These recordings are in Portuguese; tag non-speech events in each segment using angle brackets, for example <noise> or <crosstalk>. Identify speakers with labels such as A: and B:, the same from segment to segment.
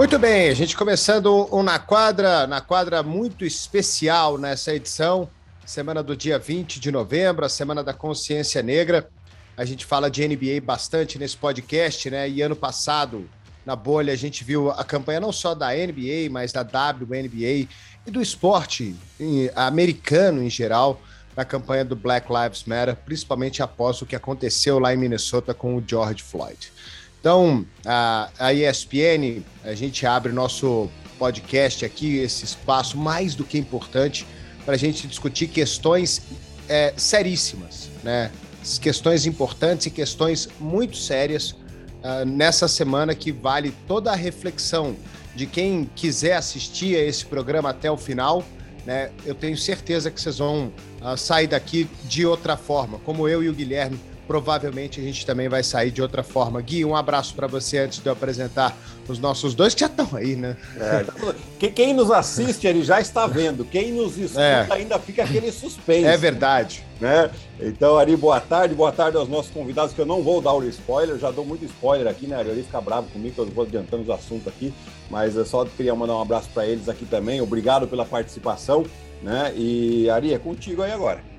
A: Muito bem, a gente começando um na quadra, na quadra muito especial nessa edição, semana do dia 20 de novembro, a semana da consciência negra. A gente fala de NBA bastante nesse podcast, né? E ano passado, na bolha, a gente viu a campanha não só da NBA, mas da WNBA e do esporte americano em geral, na campanha do Black Lives Matter, principalmente após o que aconteceu lá em Minnesota com o George Floyd. Então, a, a ESPN, a gente abre nosso podcast aqui, esse espaço mais do que importante para a gente discutir questões é, seríssimas, né? Questões importantes e questões muito sérias uh, nessa semana que vale toda a reflexão de quem quiser assistir a esse programa até o final. Né? Eu tenho certeza que vocês vão uh, sair daqui de outra forma, como eu e o Guilherme provavelmente a gente também vai sair de outra forma. Gui, um abraço para você antes de eu apresentar os nossos dois que já estão aí, né?
B: É, quem nos assiste, ele já está vendo. Quem nos escuta é. ainda fica aquele suspense.
A: É verdade.
B: Né? Então, Ari, boa tarde. Boa tarde aos nossos convidados, que eu não vou dar o spoiler, já dou muito spoiler aqui, né? Ari fica bravo comigo, que eu vou adiantando os assuntos aqui, mas eu só queria mandar um abraço para eles aqui também. Obrigado pela participação, né? E, Ari, é contigo aí agora.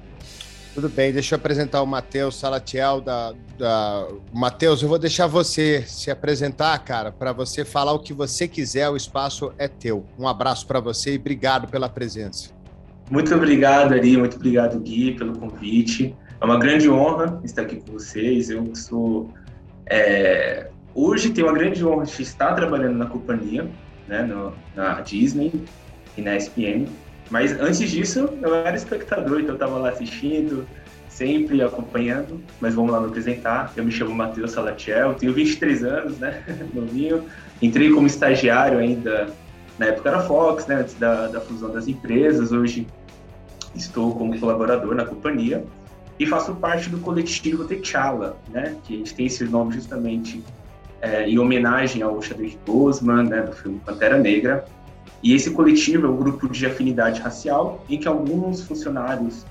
A: Tudo bem, deixa eu apresentar o Matheus Salatiel da, da... Matheus, eu vou deixar você se apresentar, cara, para você falar o que você quiser, o espaço é teu. Um abraço para você e obrigado pela presença.
C: Muito obrigado, Ari, muito obrigado, Gui, pelo convite. É uma grande honra estar aqui com vocês. Eu sou. É... Hoje tenho uma grande honra de estar trabalhando na companhia, né, no, na Disney e na ESPN. Mas antes disso, eu era espectador, então eu estava lá assistindo, sempre acompanhando. Mas vamos lá me apresentar. Eu me chamo Matheus Salatiel, tenho 23 anos, né? <laughs> Novinho. Entrei como estagiário ainda, na época era Fox, né? Antes da, da fusão das empresas. Hoje estou como colaborador na companhia e faço parte do coletivo T'Challa, né? Que a gente tem esse nome justamente é, em homenagem ao Chadwick Boseman, né? Do filme Pantera Negra e esse coletivo é um grupo de afinidade racial em que alguns funcionários,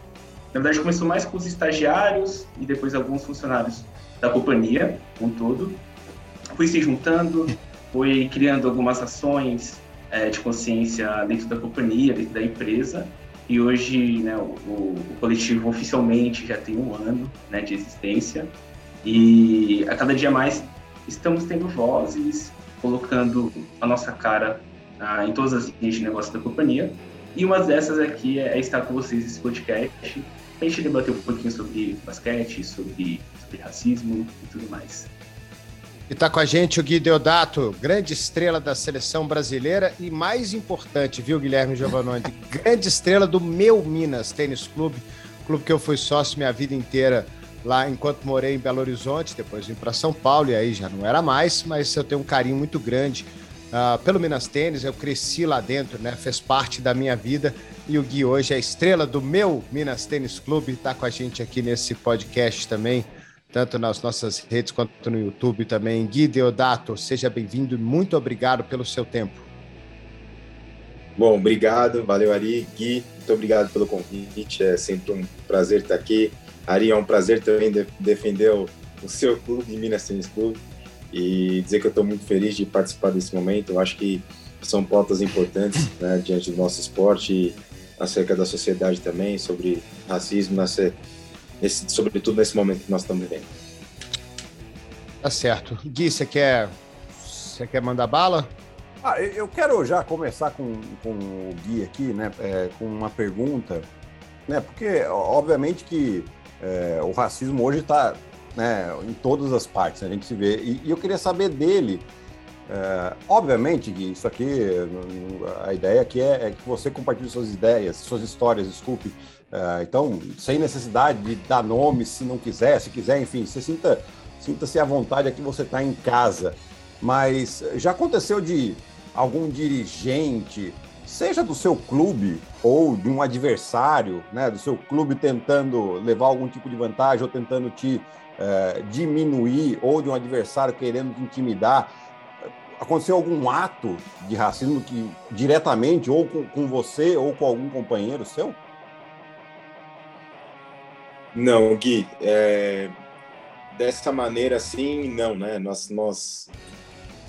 C: na verdade começou mais com os estagiários e depois alguns funcionários da companhia, um todo, foi se juntando, foi criando algumas ações é, de consciência dentro da companhia, dentro da empresa, e hoje né, o, o, coletivo oficialmente já tem um ano né, de existência, e a cada dia mais estamos tendo vozes, colocando a nossa cara ah, em todas as linhas de negócio da companhia. E uma dessas aqui é, é estar com vocês nesse podcast, a gente debater um pouquinho sobre basquete, sobre, sobre racismo e tudo mais.
A: E está com a gente o Gui Deodato, grande estrela da seleção brasileira e mais importante, viu, Guilherme Giovannone? <laughs> grande estrela do meu Minas Tênis Clube, clube que eu fui sócio minha vida inteira lá enquanto morei em Belo Horizonte, depois vim para São Paulo e aí já não era mais, mas eu tenho um carinho muito grande uh, pelo Minas Tênis, eu cresci lá dentro, né? Fez parte da minha vida. E o Gui hoje é estrela do meu Minas Tênis Clube, está com a gente aqui nesse podcast também, tanto nas nossas redes quanto no YouTube também. Gui Deodato, seja bem-vindo e muito obrigado pelo seu tempo.
D: Bom, obrigado, valeu Ari, Gui, muito obrigado pelo convite, é sempre um prazer estar aqui. Ari, é um prazer também de defender o, o seu clube, Minas Tênis Clube e dizer que eu estou muito feliz de participar desse momento. Eu acho que são pautas importantes né, diante do nosso esporte e acerca da sociedade também, sobre racismo, nessa, nesse, sobretudo nesse momento que nós estamos vivendo.
A: Tá certo. Gui, você quer, você quer mandar bala?
B: Ah, eu quero já começar com, com o Gui aqui, né, é, com uma pergunta, né, porque obviamente que é, o racismo hoje está né, em todas as partes, né, a gente se vê. E, e eu queria saber dele, é, obviamente que isso aqui, a ideia aqui é, é, que você compartilhe suas ideias, suas histórias, desculpe. É, então, sem necessidade de dar nome, se não quiser, se quiser, enfim, você sinta, sinta-se à vontade aqui, você está em casa. Mas já aconteceu de algum dirigente, seja do seu clube ou de um adversário, né, do seu clube tentando levar algum tipo de vantagem ou tentando te é, diminuir ou de um adversário querendo te intimidar? Aconteceu algum ato de racismo que diretamente ou com, com você ou com algum companheiro seu?
D: Não, Gui, é, dessa maneira assim, não, né? Nós, nós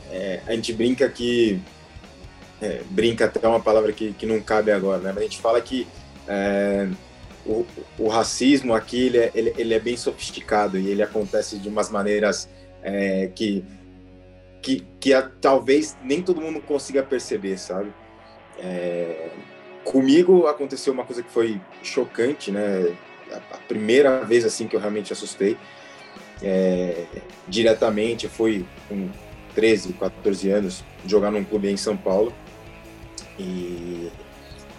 D: é, a gente brinca que é, brinca até uma palavra que, que não cabe agora, né? Mas a gente fala que é, o, o, racismo aqui ele é, ele, ele, é bem sofisticado e ele acontece de umas maneiras é, que que, que a, talvez nem todo mundo consiga perceber, sabe? É, comigo aconteceu uma coisa que foi chocante, né? A, a primeira vez assim que eu realmente assustei é, diretamente foi com 13, 14 anos jogar num clube em São Paulo e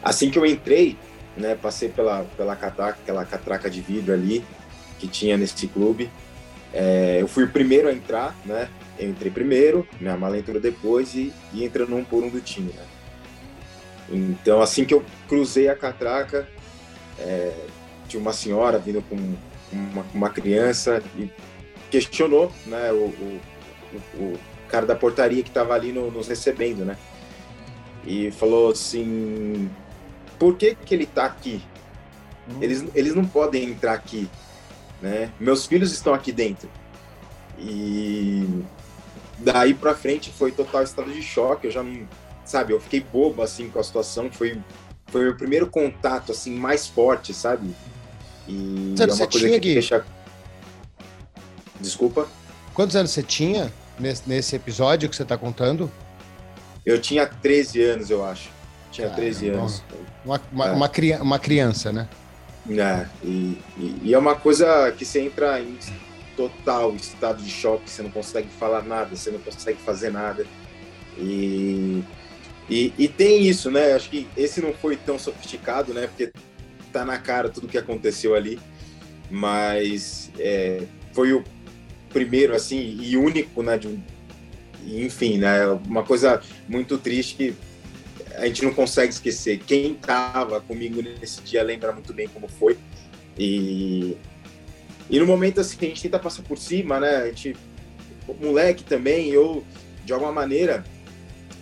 D: assim que eu entrei, né, passei pela pela catraca, aquela catraca de vidro ali que tinha nesse clube. É, eu fui o primeiro a entrar, né? Eu entrei primeiro, minha mala entrou depois e, e entrando um por um do time, né? Então, assim que eu cruzei a catraca, é, tinha uma senhora vindo com uma, uma criança e questionou, né, o, o, o cara da portaria que estava ali no, nos recebendo, né? E falou assim: por que, que ele está aqui? Hum. Eles, eles não podem entrar aqui, né? Meus filhos estão aqui dentro. E daí para frente foi total estado de choque. Eu já não, sabe, eu fiquei bobo assim com a situação. Foi foi o primeiro contato assim mais forte, sabe?
A: E Quantos é uma coisa tinha, que deixa
D: Desculpa.
A: Quantos anos você tinha nesse, nesse episódio que você está contando?
D: Eu tinha 13 anos, eu acho. Tinha Caramba. 13 anos.
A: Uma, uma, é. uma, uma criança, né?
D: É, e, e, e, é uma coisa que você entra em total estado de choque, você não consegue falar nada, você não consegue fazer nada. E, e, e, tem isso, né? Acho que esse não foi tão sofisticado, né? Porque tá na cara tudo que aconteceu ali. Mas é, foi o primeiro, assim, e único, né? De, enfim, né? Uma coisa muito triste que a gente não consegue esquecer. Quem tava comigo nesse dia lembra muito bem como foi. E e no momento assim, a gente tenta passar por cima, né? A gente, moleque também, eu, de alguma maneira,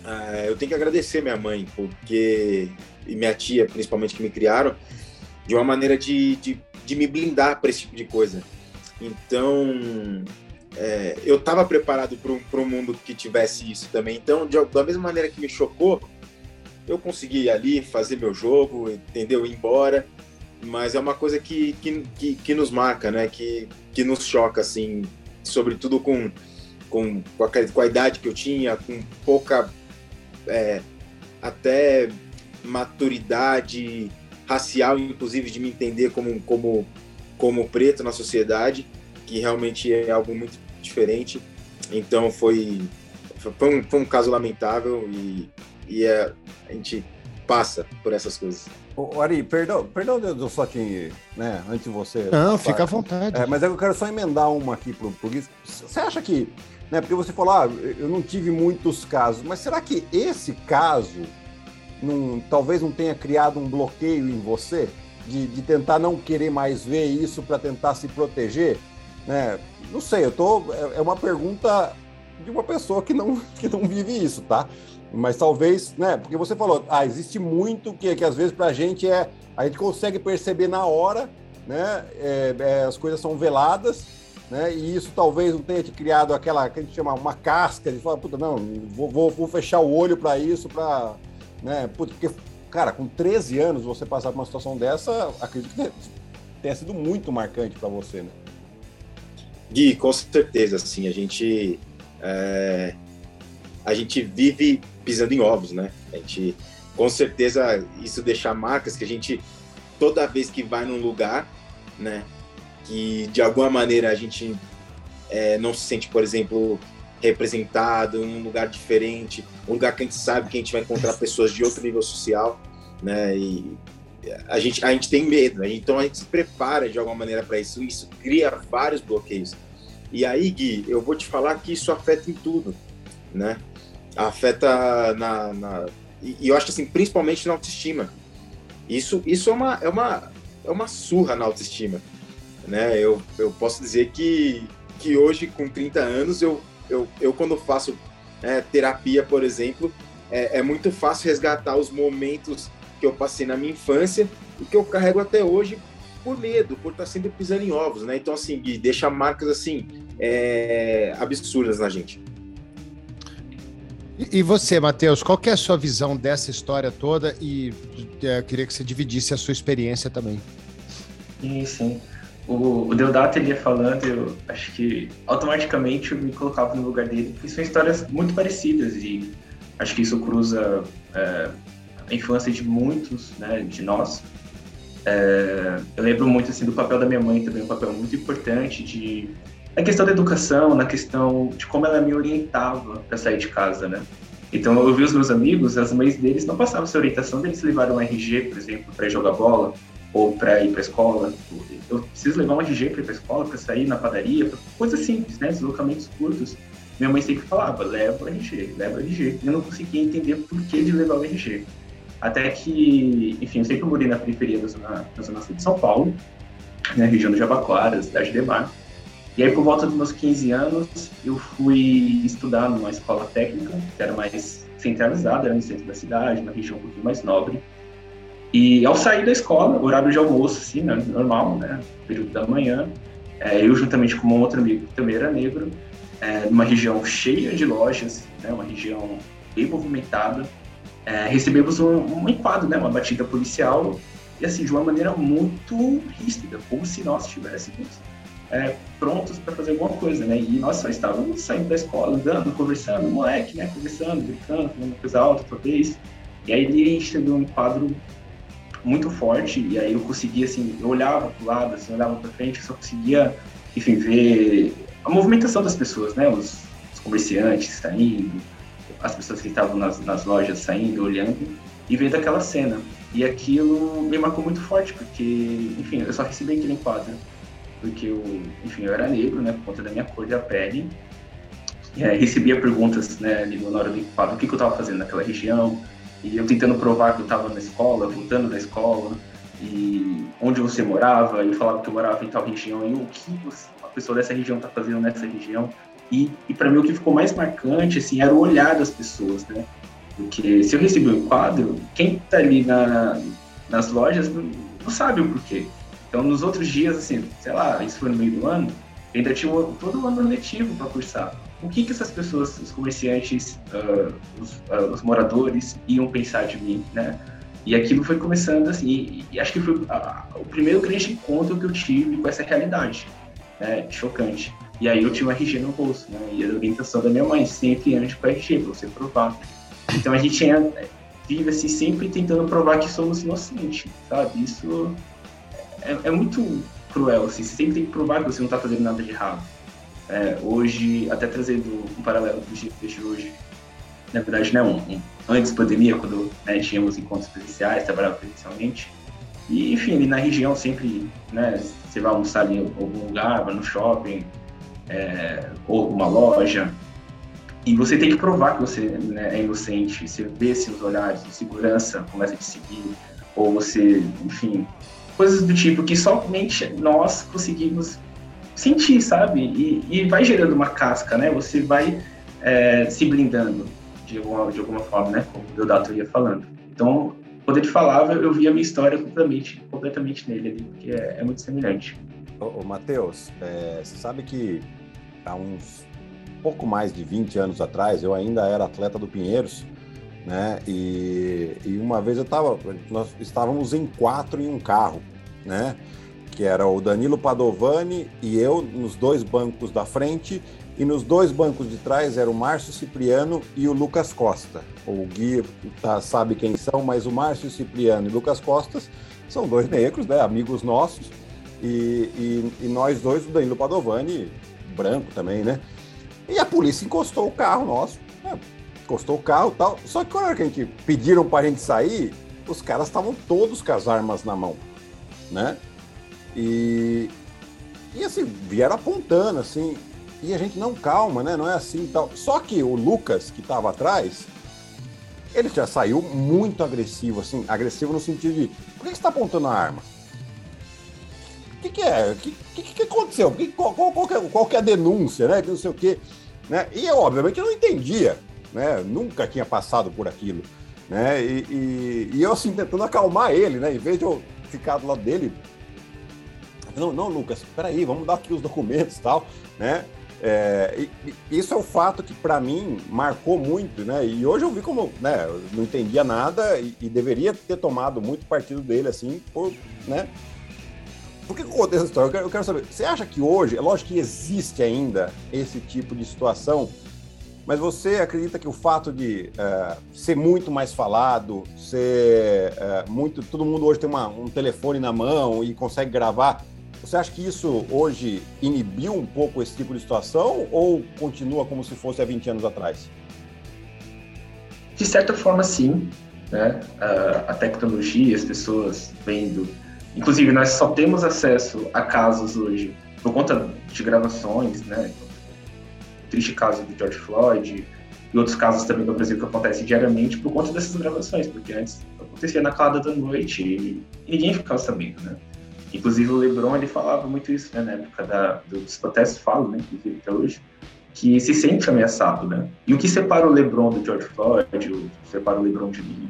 D: uh, eu tenho que agradecer minha mãe, porque, e minha tia, principalmente, que me criaram, de uma maneira de, de, de me blindar para esse tipo de coisa. Então, é, eu estava preparado para um mundo que tivesse isso também. Então, de, da mesma maneira que me chocou, eu consegui ali fazer meu jogo, entendeu? Ir embora mas é uma coisa que, que, que, que, nos marca, né? Que, que nos choca, assim, sobretudo com, com, com, a, com a idade que eu tinha, com pouca é, até maturidade racial, inclusive de me entender como, como, como preto na sociedade, que realmente é algo muito diferente. Então foi, foi, um, foi um caso lamentável e, e é, a gente passa por essas coisas.
B: Ô, Ari, perdão, perdão do só que, né, antes de você.
A: Não, fica à vontade.
B: É, mas eu quero só emendar uma aqui pro, pro Gui. Você acha que, né, porque você falou, ah, eu não tive muitos casos, mas será que esse caso não, talvez não tenha criado um bloqueio em você de, de tentar não querer mais ver isso para tentar se proteger? Né? Não sei, eu tô. É, é uma pergunta de uma pessoa que não, <laughs> que não vive isso, tá? Mas talvez, né? Porque você falou, ah, existe muito que, que às vezes para a gente é. A gente consegue perceber na hora, né? É, é, as coisas são veladas, né? E isso talvez não tenha te criado aquela que a gente chama uma casca de falar, puta, não, vou, vou, vou fechar o olho para isso, para. Né? Puta, porque, cara, com 13 anos você passar por uma situação dessa, acredito que tenha sido muito marcante para você, né?
D: Gui, com certeza, assim, a gente. É a gente vive pisando em ovos, né? A gente, com certeza, isso deixa marcas que a gente, toda vez que vai num lugar, né, que de alguma maneira a gente é, não se sente, por exemplo, representado em um lugar diferente, um lugar que a gente sabe que a gente vai encontrar pessoas de outro nível social, né? E a gente, a gente tem medo, né? então a gente se prepara de alguma maneira para isso. Isso cria vários bloqueios. E aí, Gui, eu vou te falar que isso afeta em tudo, né? Afeta na, na e, eu acho assim principalmente na autoestima isso isso é uma é uma é uma surra na autoestima né eu, eu posso dizer que que hoje com 30 anos eu eu, eu quando faço é, terapia por exemplo é, é muito fácil resgatar os momentos que eu passei na minha infância e que eu carrego até hoje por medo, por estar sempre pisando em ovos, né? Então, assim, deixa marcas, assim, é, absurdas na gente.
A: E você, Matheus, qual é a sua visão dessa história toda? E é, eu queria que você dividisse a sua experiência também.
C: Sim, sim. O, o Deodato ele ia falando, eu acho que automaticamente eu me colocava no lugar dele, porque são histórias muito parecidas e acho que isso cruza é, a infância de muitos, né, de nós. É, eu lembro muito assim do papel da minha mãe também, um papel muito importante de na questão da educação, na questão de como ela me orientava para sair de casa, né? Então eu vi os meus amigos, as mães deles não passavam essa orientação deles levaram um RG, por exemplo, para jogar bola ou para ir para escola. Eu preciso levar um RG para ir para escola, para sair na padaria, coisas simples, né? Deslocamentos curtos. Minha mãe sempre falava, leva o RG, leva o RG. Eu não conseguia entender por que de levar o RG. Até que, enfim, eu sempre morei na periferia da zona, da zona sul de São Paulo, na região do Jabaquara, cidade de Mar. E aí, por volta dos meus 15 anos, eu fui estudar numa escola técnica, que era mais centralizada, era no centro da cidade, uma região um pouquinho mais nobre. E ao sair da escola, horário de almoço, assim, né, normal, né, período da manhã, é, eu juntamente com um outro amigo que também era negro, é, numa região cheia de lojas, né, uma região bem movimentada, é, recebemos um, um enquadro, né, uma batida policial, e assim, de uma maneira muito ríspida, como se nós estivéssemos é, prontos para fazer alguma coisa, né? E nós só estávamos saindo da escola, andando, conversando, moleque, né? Conversando, brincando, falando coisa alta, talvez. E aí ele chegou um quadro muito forte, e aí eu conseguia, assim, eu olhava o lado, assim, olhava para frente, eu só conseguia, enfim, ver a movimentação das pessoas, né? Os, os comerciantes saindo, as pessoas que estavam nas, nas lojas saindo, olhando, e vendo aquela cena. E aquilo me marcou muito forte, porque, enfim, eu só recebi aquele enquadro porque eu, enfim, eu era negro, né, por conta da minha cor da pele. E aí recebia perguntas, né, ali na hora do enquadro, o que, que eu estava fazendo naquela região, e eu tentando provar que eu estava na escola, voltando da escola, e onde você morava, eu falava que eu morava em tal região, e o que você, uma pessoa dessa região está fazendo nessa região. E, e para mim o que ficou mais marcante, assim, era o olhar das pessoas, né? Porque se eu recebi um quadro, quem está ali na, nas lojas não, não sabe o porquê. Então, nos outros dias, assim, sei lá, isso foi no meio do ano, ainda tinha todo o ano letivo para cursar. O que que essas pessoas, os comerciantes, uh, os, uh, os, moradores iam pensar de mim, né? E aquilo foi começando assim, e, acho que foi uh, o primeiro grande encontro que eu tive com essa realidade, né? Chocante. E aí eu tinha um RG no bolso, né? E a orientação da minha mãe, sempre antes com RG, para você provar. Então a gente tinha, vive assim, sempre tentando provar que somos inocentes, sabe? Isso é, é, muito cruel, assim. Você sempre tem que provar que você não está fazendo nada de errado. É, hoje, até trazendo um paralelo com o dia de hoje, na verdade, né, um, um antes pandemia, quando né, tínhamos encontros presenciais, trabalhava presencialmente. E, enfim, ali na região sempre, né, você vai almoçar ali em algum lugar, vai no shopping, é, ou uma loja, e você tem que provar que você né, é inocente. Você vê seus olhares de segurança começa a te seguir, ou você, enfim, coisas do tipo que somente nós conseguimos sentir, sabe? E, e vai gerando uma casca, né? Você vai é, se blindando de alguma, de alguma forma, né? Como o Deodato ia falando. Então, quando ele falava, eu via a minha história completamente, completamente nele ali, porque é, é muito semelhante.
B: Ô, ô Matheus, é, você sabe que há uns pouco mais de 20 anos atrás, eu ainda era atleta do Pinheiros, né? E, e uma vez eu tava, nós estávamos em quatro em um carro, né? Que era o Danilo Padovani e eu nos dois bancos da frente e nos dois bancos de trás era o Márcio Cipriano e o Lucas Costa. O Gui tá, sabe quem são, mas o Márcio Cipriano e Lucas Costas são dois negros, né? Amigos nossos. E, e, e nós dois, o Danilo Padovani, branco também, né? E a polícia encostou o carro nosso, né? encostou o carro tal. Só que quando a gente pediram para a gente sair, os caras estavam todos com as armas na mão, né? E, e assim, vieram apontando, assim, e a gente não calma, né? Não é assim e tal. Só que o Lucas, que estava atrás, ele já saiu muito agressivo, assim, agressivo no sentido de por que você está apontando a arma? O que, que é? O que, que, que aconteceu? Que, qual, qual, qual, é, qual é a denúncia, né? Que não sei o quê. Né? E eu, obviamente, não entendia né? Nunca tinha passado por aquilo, né? E, e, e, eu assim tentando acalmar ele, né? Em vez de eu ficar do lado dele, não, não, Lucas, peraí, vamos dar aqui os documentos e tal, né? É, isso é o fato que, para mim, marcou muito, né? E hoje eu vi como, né? Eu não entendia nada e, e, deveria ter tomado muito partido dele, assim, por, né? Por que eu contei essa história? Eu quero, eu quero saber, você acha que hoje, é lógico que existe ainda esse tipo de situação, mas você acredita que o fato de é, ser muito mais falado, ser é, muito. Todo mundo hoje tem uma, um telefone na mão e consegue gravar, você acha que isso hoje inibiu um pouco esse tipo de situação ou continua como se fosse há 20 anos atrás?
C: De certa forma, sim. Né? A, a tecnologia, as pessoas vendo. Inclusive, nós só temos acesso a casos hoje por conta de gravações, né? Triste caso do George Floyd e outros casos também no Brasil que acontecem diariamente por conta dessas gravações, porque antes acontecia na calada da noite e ninguém ficava sabendo, né? Inclusive o LeBron ele falava muito isso né, na época da, dos protestos, falo, né, inclusive até hoje, que se sente ameaçado, né? E o que separa o LeBron do George Floyd, o que separa o LeBron de mim,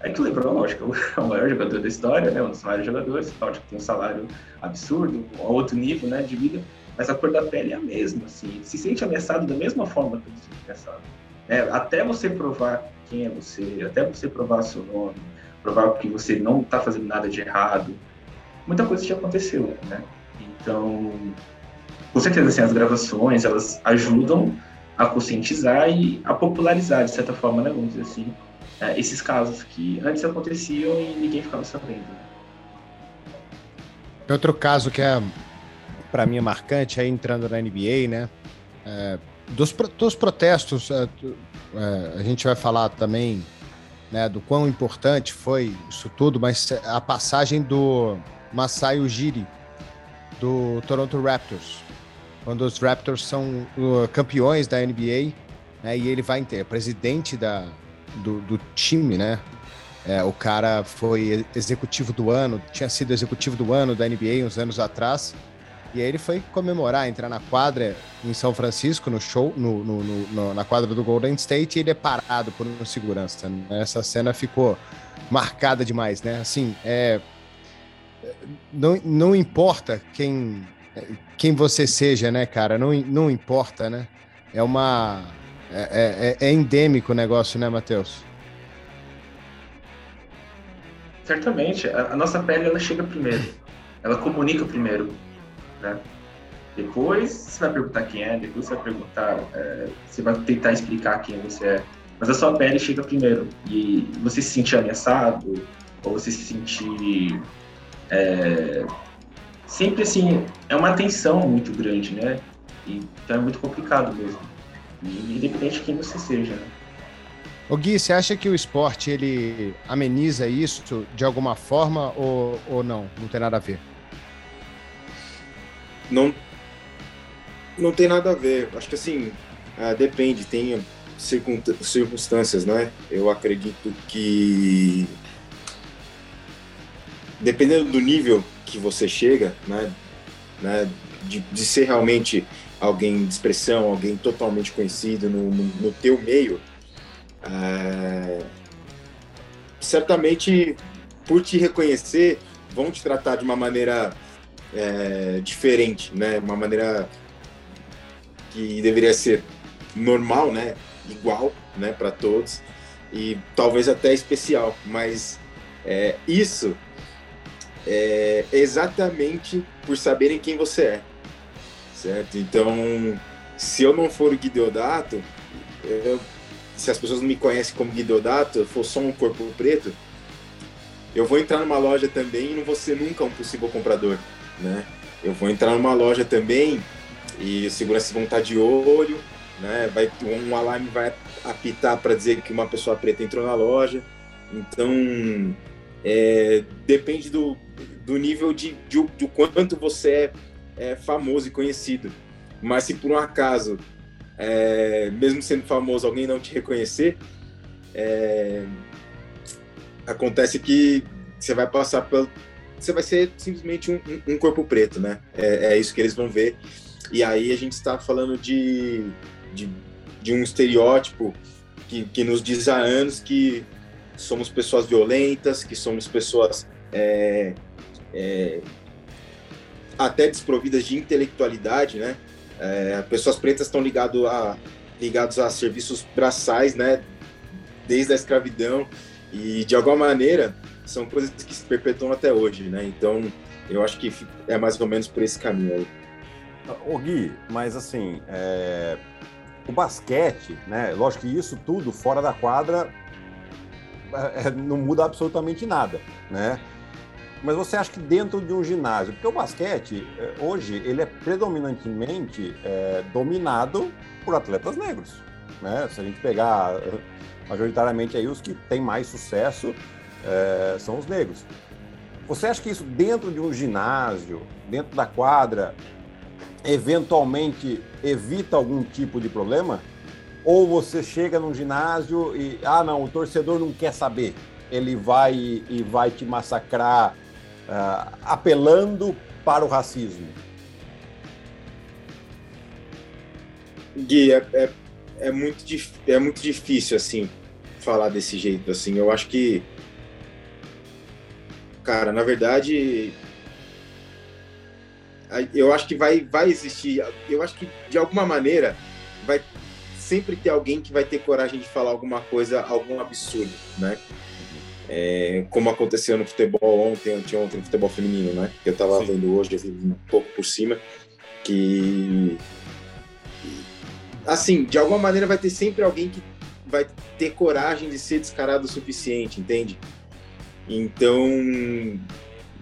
C: é que o LeBron, lógico, é o <laughs> maior jogador da história, né? Um dos maiores jogadores, lógico, tem um salário absurdo, um outro nível, né, de vida, mas a cor da pele é a mesma, assim, se sente ameaçado da mesma forma que ele se sente ameaçado. Né? Até você provar quem é você, até você provar seu nome, provar que você não está fazendo nada de errado, muita coisa já aconteceu, né? Então, com certeza, assim, as gravações, elas ajudam a conscientizar e a popularizar, de certa forma, né, vamos dizer assim, é, esses casos que antes aconteciam e ninguém ficava sabendo.
A: Outro caso que é, para mim, é marcante, aí entrando na NBA, né, é, dos, dos protestos, é, é, a gente vai falar também né, do quão importante foi isso tudo, mas a passagem do Masai Ujiri, do Toronto Raptors. Quando os Raptors são uh, campeões da NBA, né, e ele vai ter presidente da, do, do time, né? É, o cara foi executivo do ano, tinha sido executivo do ano da NBA uns anos atrás. E aí ele foi comemorar, entrar na quadra em São Francisco, no show, no, no, no, na quadra do Golden State, e ele é parado por um segurança. Né? Essa cena ficou marcada demais, né? Assim, é, não, não importa quem, quem você seja, né, cara? Não, não importa, né? É uma. É, é, é endêmico o negócio, né, Matheus?
C: Certamente. A, a, nossa pele ela chega primeiro. Ela comunica primeiro. Né? Depois você vai perguntar quem é, depois você vai perguntar, é, você vai tentar explicar quem você é. Mas a sua pele chega primeiro. E você se sentir ameaçado, ou você se sentir é, sempre assim, é uma tensão muito grande, né? Então é muito complicado mesmo. Independente de quem você seja, né?
A: O Gui, você acha que o esporte ele ameniza isso de alguma forma ou, ou não? Não tem nada a ver?
D: Não, não tem nada a ver. Acho que assim, uh, depende, tem circunstâncias, né? Eu acredito que dependendo do nível que você chega, né, né de, de ser realmente alguém de expressão, alguém totalmente conhecido no, no, no teu meio, é, certamente por te reconhecer vão te tratar de uma maneira é, diferente, né, uma maneira que deveria ser normal, né, igual, né, para todos. E talvez até especial, mas é, isso é exatamente por saberem quem você é, certo? Então, se eu não for o Gui Deodato, eu, se as pessoas não me conhecem como Gui Deodato, eu for só um corpo preto, eu vou entrar numa loja também e não vou ser nunca um possível comprador, né? Eu vou entrar numa loja também e os seguranças vão estar de olho, né? Vai um alarme vai apitar para dizer que uma pessoa preta entrou na loja. Então, é, depende do, do nível de, de, de quanto você é, é, famoso e conhecido. Mas se por um acaso, é, mesmo sendo famoso, alguém não te reconhecer, é, acontece que você vai passar pelo. Você vai ser simplesmente um, um corpo preto, né? É, é, isso que eles vão ver. E aí a gente está falando de, de, de um estereótipo que, que nos diz há anos que somos pessoas violentas, que somos pessoas é, é, até desprovidas de intelectualidade, né? É, pessoas pretas estão ligado a, ligados a serviços braçais, né? Desde a escravidão e de alguma maneira são coisas que se perpetuam até hoje, né? Então eu acho que é mais ou menos por esse caminho aí.
B: Ô Gui, mas assim, é... o basquete, né? Lógico que isso tudo fora da quadra é, não muda absolutamente nada, né? Mas você acha que dentro de um ginásio, porque o basquete é, hoje ele é predominantemente é, dominado por atletas negros, né? Se a gente pegar majoritariamente aí os que têm mais sucesso é, são os negros. Você acha que isso dentro de um ginásio, dentro da quadra, eventualmente evita algum tipo de problema? Ou você chega num ginásio e, ah, não, o torcedor não quer saber, ele vai e vai te massacrar, uh, apelando para o racismo?
D: Gui, é, é, é, muito, é muito difícil, assim, falar desse jeito, assim. Eu acho que cara, na verdade, eu acho que vai, vai existir, eu acho que de alguma maneira vai sempre ter alguém que vai ter coragem de falar alguma coisa, algum absurdo, né? É, como aconteceu no futebol ontem, anteontem, no futebol feminino, né? Que eu tava Sim. vendo hoje, vi um pouco por cima, que assim, de alguma maneira vai ter sempre alguém que vai ter coragem de ser descarado o suficiente, entende? Então,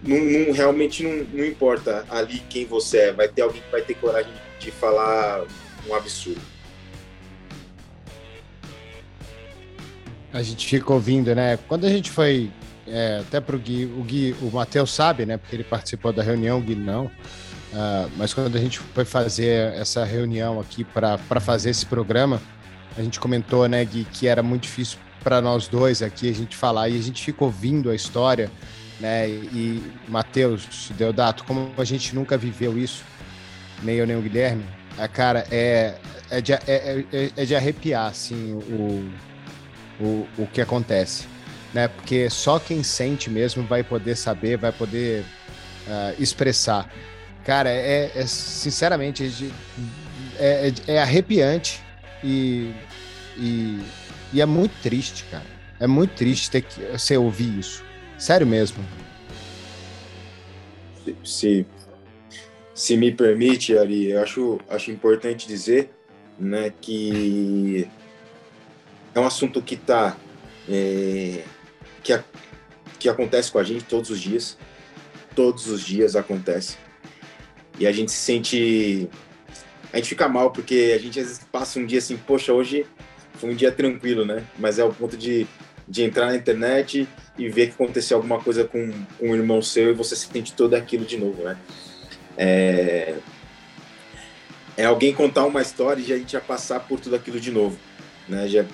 D: não, não, realmente não, não, importa ali quem você é, vai ter alguém que vai ter coragem de falar um absurdo.
A: A gente fica ouvindo, né? Quando a gente foi é, até para o Gui, o Gui, o Matheus sabe, né? Porque ele participou da reunião, o Gui não. Uh, mas quando a gente foi fazer essa reunião aqui para fazer esse programa, a gente comentou, né, Gui, que era muito difícil para nós dois aqui a gente falar e a gente fica ouvindo a história, né? E Matheus, Deodato, como a gente nunca viveu isso, nem eu nem o Guilherme, a cara é é de, é, é, é de arrepiar assim o, o, o que acontece, né? Porque só quem sente mesmo vai poder saber, vai poder uh, expressar. Cara, é, é sinceramente é, é, é arrepiante e, e e é muito triste, cara. É muito triste ter que você ouvir isso. Sério mesmo.
D: Se, se me permite, Ari, eu acho, acho importante dizer né, que é um assunto que tá é, que, a, que acontece com a gente todos os dias. Todos os dias acontece. E a gente se sente. A gente fica mal porque a gente às vezes passa um dia assim, poxa, hoje foi um dia tranquilo, né? Mas é o ponto de, de entrar na internet e ver que aconteceu alguma coisa com, com um irmão seu e você sente todo aquilo de novo, né? É, é alguém contar uma história e a gente já passar por tudo aquilo de novo, né? Já,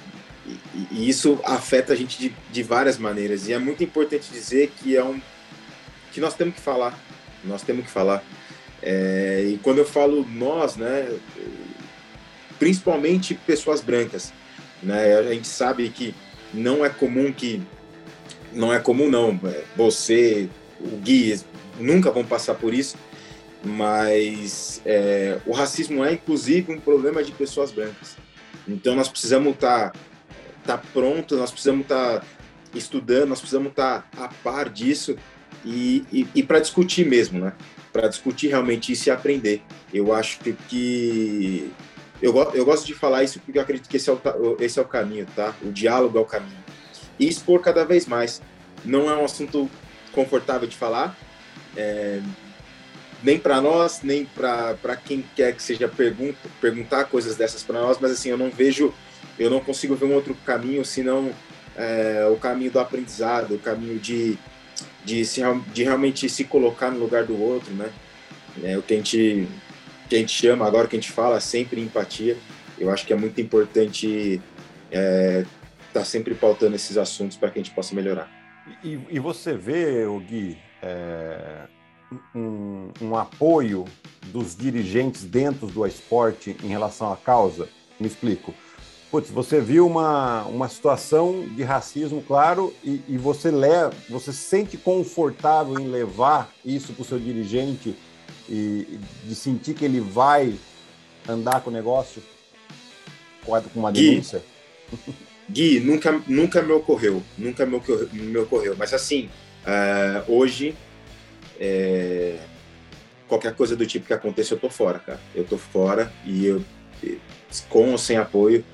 D: e, e, isso afeta a gente de, de várias maneiras e é muito importante dizer que é um que nós temos que falar, nós temos que falar. É, e quando eu falo nós, né, principalmente pessoas brancas, né? A gente sabe que não é comum que não é comum não, é, você, o Gui, nunca vão passar por isso, mas é, o racismo é inclusive um problema de pessoas brancas. Então nós precisamos estar tá, tá pronto, nós precisamos estar tá estudando, nós precisamos estar tá a par disso e, e, e para discutir mesmo, né? Para discutir realmente isso e aprender. Eu acho que eu, eu gosto de falar isso porque eu acredito que esse é, o, esse é o caminho, tá? O diálogo é o caminho. E expor cada vez mais. Não é um assunto confortável de falar, é, nem para nós, nem para quem quer que seja pergunta, perguntar coisas dessas para nós, mas assim, eu não vejo, eu não consigo ver um outro caminho senão é, o caminho do aprendizado, o caminho de, de, se, de realmente se colocar no lugar do outro, né? É, o que a gente que a gente chama, agora que a gente fala, sempre empatia. Eu acho que é muito importante estar é, tá sempre pautando esses assuntos para que a gente possa melhorar.
B: E, e você vê, Gui, é, um, um, apoio dos dirigentes dentro do esporte em relação à causa? Me explico. Putz, você viu uma, uma situação de racismo, claro, e, e você leva, você se sente confortável em levar isso para o seu dirigente e de sentir que ele vai andar com o negócio com uma denúncia? <laughs>
D: Gui, nunca, nunca me ocorreu, nunca me ocorreu, me ocorreu. mas assim, uh, hoje, é, qualquer coisa do tipo que aconteça, eu tô fora, cara. Eu tô fora e eu, com ou sem apoio,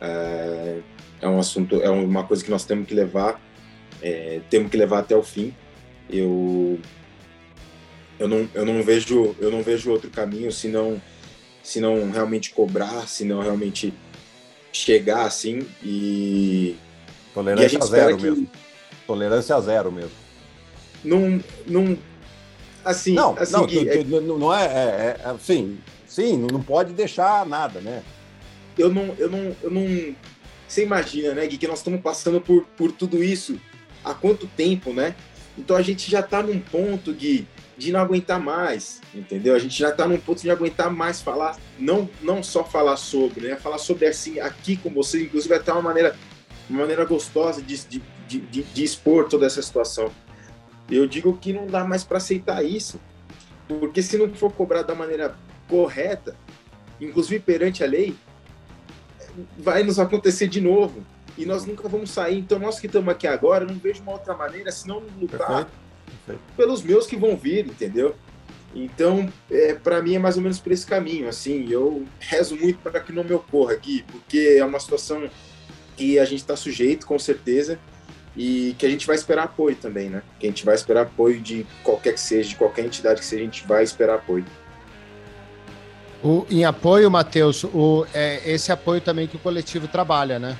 D: uh, é um assunto, é uma coisa que nós temos que levar, é, temos que levar até o fim. Eu, eu não, eu não vejo, eu não vejo outro caminho se não, se não realmente cobrar, se não realmente chegar assim e.
B: Tolerância e a zero mesmo. Tolerância zero mesmo.
D: Não. não assim,
B: não,
D: assim,
B: não, é... não é, é, é, assim, sim, não pode deixar nada, né?
D: Eu não, eu não, eu não. Você imagina, né, Gui, que nós estamos passando por, por tudo isso há quanto tempo, né? Então a gente já está num ponto, Gui, de não aguentar mais, entendeu? A gente já está num ponto de aguentar mais falar, não, não só falar sobre, né? Falar sobre assim aqui com vocês, inclusive até uma maneira, uma maneira gostosa de, de, de, de expor toda essa situação. Eu digo que não dá mais para aceitar isso, porque se não for cobrado da maneira correta, inclusive perante a lei, vai nos acontecer de novo e nós nunca vamos sair. Então nós que estamos aqui agora, não vejo uma outra maneira senão lutar. Perfeito pelos meus que vão vir, entendeu? Então, é, para mim é mais ou menos por esse caminho. Assim, eu rezo muito para que não me ocorra aqui, porque é uma situação que a gente está sujeito, com certeza, e que a gente vai esperar apoio também, né? Que a gente vai esperar apoio de qualquer que seja, de qualquer entidade que seja, a gente vai esperar apoio.
A: O, em apoio, Matheus, o, é esse apoio também que o coletivo trabalha, né?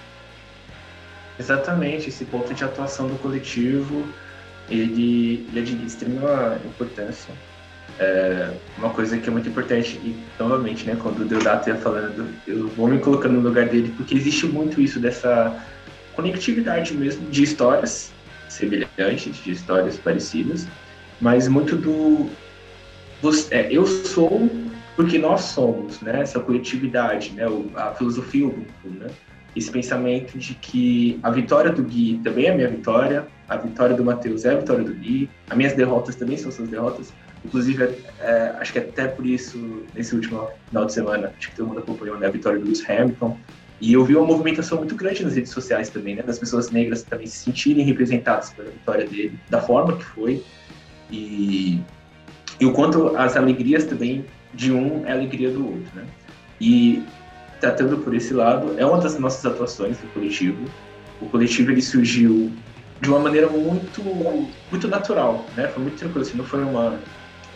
C: Exatamente, esse ponto de atuação do coletivo ele, ele é de extrema importância. É uma coisa que é muito importante, e novamente, né, quando o Deodato ia falando, eu vou me colocando no lugar dele, porque existe muito isso dessa conectividade mesmo de histórias semelhantes, de histórias parecidas, mas muito do. é, eu sou porque nós somos, né? Essa coletividade, né? A filosofia Ubuntu, né? Esse pensamento de que a vitória do Gui também é minha vitória, a vitória do Matheus é a vitória do Gui, as minhas derrotas também são suas derrotas. Inclusive, é, acho que até por isso, nesse último final de semana, acho que todo mundo acompanhou né, a vitória do Lewis Hamilton. E eu vi uma movimentação muito grande nas redes sociais também, né? Das pessoas negras também se sentirem representadas pela vitória dele, da forma que foi. E, e o quanto as alegrias também de um é a alegria do outro, né? E tratando por esse lado, é uma das nossas atuações do coletivo. O coletivo ele surgiu de uma maneira muito muito natural, né? Foi muito tranquilo, assim, não foi uma,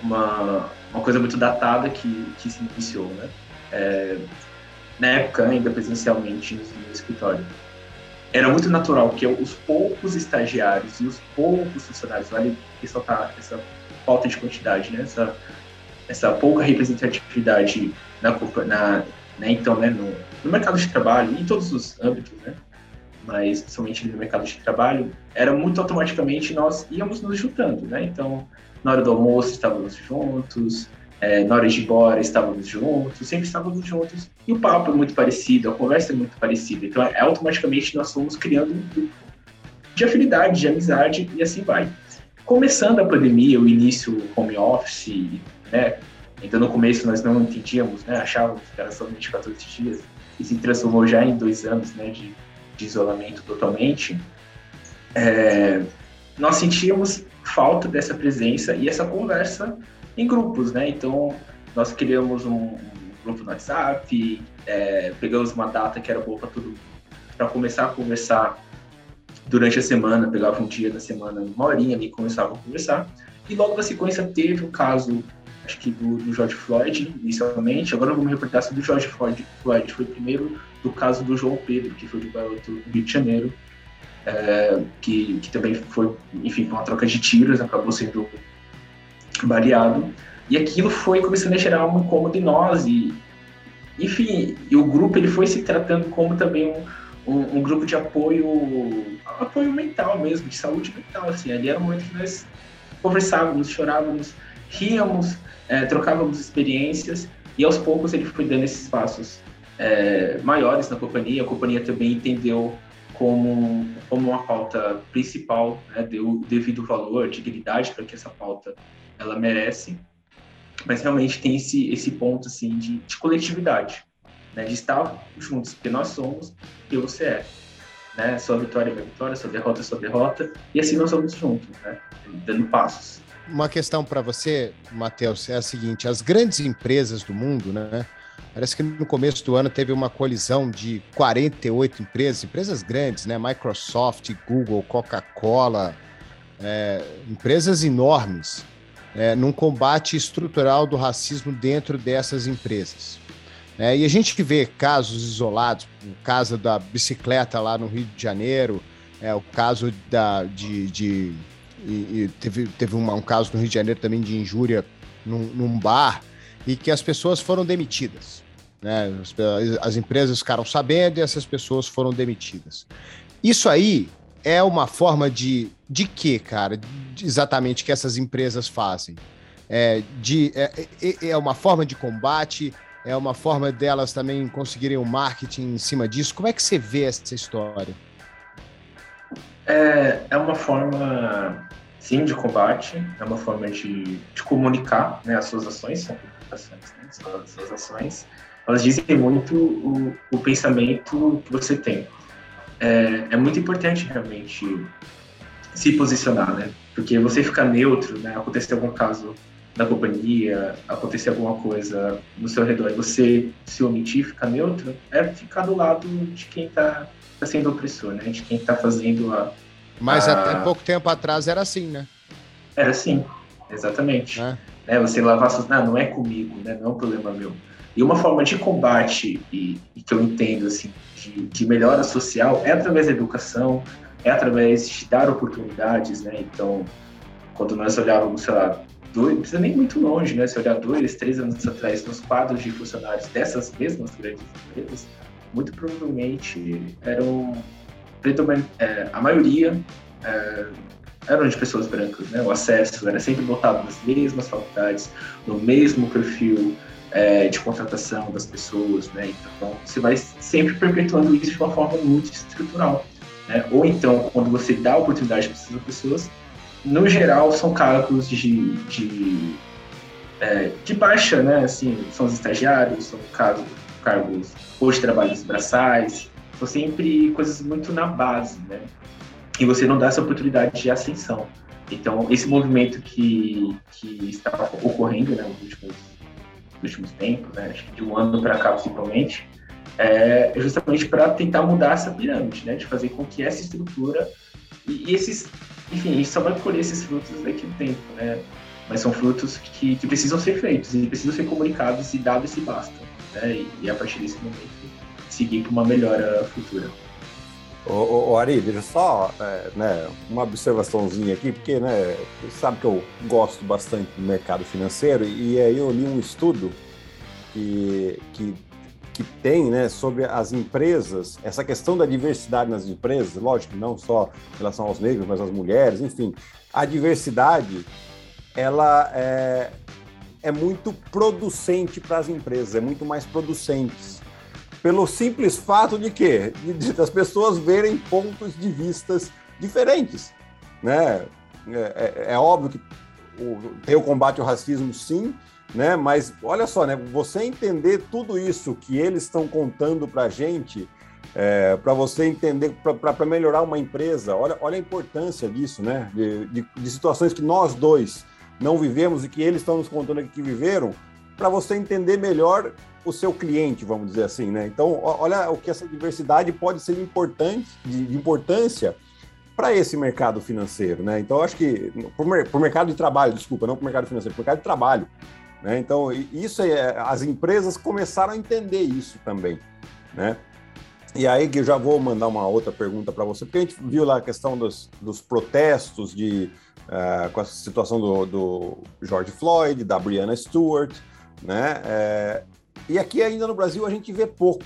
C: uma, uma coisa muito datada que, que se iniciou, né? É, na época, ainda presencialmente no, escritório. Era muito natural que os poucos estagiários e os poucos funcionários, vale ressaltar essa falta de quantidade, né? Essa, essa pouca representatividade na, na, né? Então, né, no, no mercado de trabalho, em todos os âmbitos, né? mas somente no mercado de trabalho, era muito automaticamente nós íamos nos juntando, né? Então, na hora do almoço estávamos juntos, é, na hora de ir embora estávamos juntos, sempre estávamos juntos, e o papo é muito parecido, a conversa é muito parecida, então é, automaticamente nós fomos criando um grupo de afinidade, de amizade, e assim vai. Começando a pandemia, o início home office, né, então, no começo, nós não entendíamos, né? achávamos que era somente 14 dias, e se transformou já em dois anos né? de, de isolamento totalmente. É, nós sentíamos falta dessa presença e essa conversa em grupos, né? Então, nós criamos um, um grupo no WhatsApp, é, pegamos uma data que era boa para todo mundo, para começar a conversar durante a semana, pegava um dia da semana, uma horinha ali, começava a conversar. E logo na sequência teve o caso acho que do, do George Floyd, inicialmente. Agora eu vou me reportar se do George Floyd, Floyd foi primeiro do caso do João Pedro, que foi do garoto Rio de Janeiro, é, que, que também foi, enfim, uma troca de tiros, acabou sendo baleado. E aquilo foi começando a gerar um incômodo em nós. E, enfim, e o grupo ele foi se tratando como também um, um, um, grupo de apoio, apoio mental mesmo, de saúde mental. Assim. Ali era um momento que nós conversávamos, chorávamos, ríamos, é, trocávamos experiências e aos poucos ele foi dando esses passos é, maiores na companhia. A companhia também entendeu como, como uma pauta principal, né, deu devido valor, dignidade para que essa pauta ela merece. mas realmente tem esse, esse ponto assim de, de coletividade, né? de estar juntos, porque nós somos e você é. Né? Sua vitória é minha vitória, sua derrota é sua derrota, e assim nós vamos juntos, né? dando passos.
A: Uma questão para você, Matheus, é a seguinte: as grandes empresas do mundo, né? Parece que no começo do ano teve uma colisão de 48 empresas, empresas grandes, né? Microsoft, Google, Coca-Cola, é, empresas enormes, é, num combate estrutural do racismo dentro dessas empresas. É, e a gente vê casos isolados, o caso da bicicleta lá no Rio de Janeiro, é, o caso da, de, de e, e teve, teve uma, um caso no Rio de Janeiro também de injúria num, num bar, e que as pessoas foram demitidas. Né? As, as empresas ficaram sabendo e essas pessoas foram demitidas. Isso aí é uma forma de. De quê, cara? De, exatamente que essas empresas fazem? É, de, é, é, é uma forma de combate, é uma forma delas também conseguirem o um marketing em cima disso. Como é que você vê essa história?
C: É, é uma forma, sim, de combate, é uma forma de, de comunicar né, as suas ações, são comunicações, né, suas, suas ações. Elas dizem muito o, o pensamento que você tem. É, é muito importante realmente se posicionar, né? Porque você ficar neutro, né? Acontecer algum caso na companhia, acontecer alguma coisa no seu redor e você se omitir, ficar neutro, é ficar do lado de quem está tá sendo opressor, né? De quem está fazendo a.
A: Mas a... até pouco tempo atrás era assim, né?
C: Era assim, exatamente. É. Né? Você lavar suas. Não, não é comigo, né? Não é um problema meu. E uma forma de combate, e, e que eu entendo, assim, de, de, melhora social é através da educação, é através de dar oportunidades, né? Então, quando nós olhávamos, sei lá, dois, não precisa nem muito longe, né? Se olhar dois, três anos atrás, nos quadros de funcionários dessas mesmas grandes empresas, muito provavelmente eram é, a maioria é, eram de pessoas brancas, né? O acesso era sempre voltado nas mesmas faculdades, no mesmo perfil é, de contratação das pessoas, né? Então você vai sempre perpetuando isso de uma forma muito estrutural, né? Ou então quando você dá oportunidade para essas pessoas, no geral são cargos de, de é, de baixa, né? Assim, são os estagiários, são cargos, cargos ou de trabalhos braçais, são sempre coisas muito na base, né? E você não dá essa oportunidade de ascensão. Então, esse movimento que, que está ocorrendo né, nos, últimos, nos últimos tempos, né, acho que de um ano para cá principalmente, é justamente para tentar mudar essa pirâmide, né, de fazer com que essa estrutura e, e esses, enfim, a gente só vai colher esses frutos daqui a um tempo, né, mas são frutos que, que precisam ser feitos e precisam ser comunicados e dados esse basta, né, e, e a partir desse momento seguir para uma melhora futura.
B: Ô, ô, Ari, deixa só é, né, uma observaçãozinha aqui, porque né, você sabe que eu gosto bastante do mercado financeiro e aí eu li um estudo que, que, que tem né, sobre as empresas, essa questão da diversidade nas empresas, lógico, não só em relação aos negros, mas às mulheres, enfim, a diversidade ela é, é muito producente para as empresas, é muito mais producentes pelo simples fato de quê? De, de, das pessoas verem pontos de vistas diferentes, né? É, é, é óbvio que o, tem o combate ao racismo, sim, né? Mas olha só, né? Você entender tudo isso que eles estão contando para a gente, é, para você entender, para melhorar uma empresa, olha, olha a importância disso, né? De, de, de situações que nós dois não vivemos e que eles estão nos contando aqui que viveram, para você entender melhor o seu cliente, vamos dizer assim, né? Então, olha o que essa diversidade pode ser importante, de, de importância para esse mercado financeiro, né? Então, acho que para o mercado de trabalho, desculpa, não para o mercado financeiro, para o mercado de trabalho, né? Então, isso é, as empresas começaram a entender isso também, né? E aí que eu já vou mandar uma outra pergunta para você, porque a gente viu lá a questão dos, dos protestos de uh, com a situação do, do George Floyd, da Brianna Stewart, né? É, e aqui ainda no Brasil a gente vê pouco.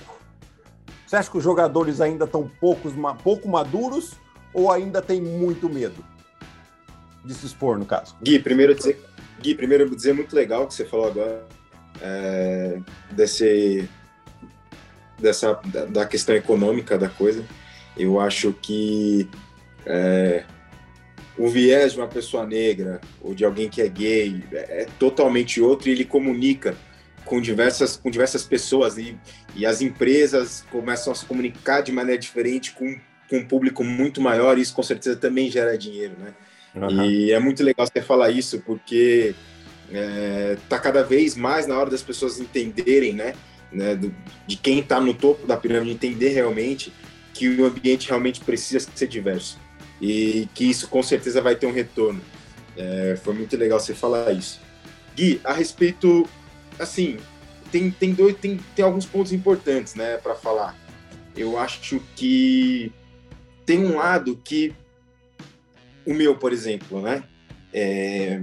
B: Você acha que os jogadores ainda estão poucos, pouco maduros ou ainda tem muito medo de se expor, no caso?
D: Gui, primeiro dizer, Gui, primeiro dizer muito legal que você falou agora é, desse, dessa, da, da, questão econômica da coisa. Eu acho que é, o viés de uma pessoa negra ou de alguém que é gay é, é totalmente outro e ele comunica com diversas, com diversas pessoas e, e as empresas começam a se comunicar de maneira diferente com, com um público muito maior e isso com certeza também gera dinheiro, né? Uhum. E é muito legal você falar isso porque é, tá cada vez mais na hora das pessoas entenderem, né? né do, de quem está no topo da pirâmide entender realmente que o ambiente realmente precisa ser diverso e que isso com certeza vai ter um retorno. É, foi muito legal você falar isso. Gui, a respeito, assim, tem, tem, dois, tem, tem alguns pontos importantes, né, para falar. Eu acho que tem um lado que o meu, por exemplo, né, é,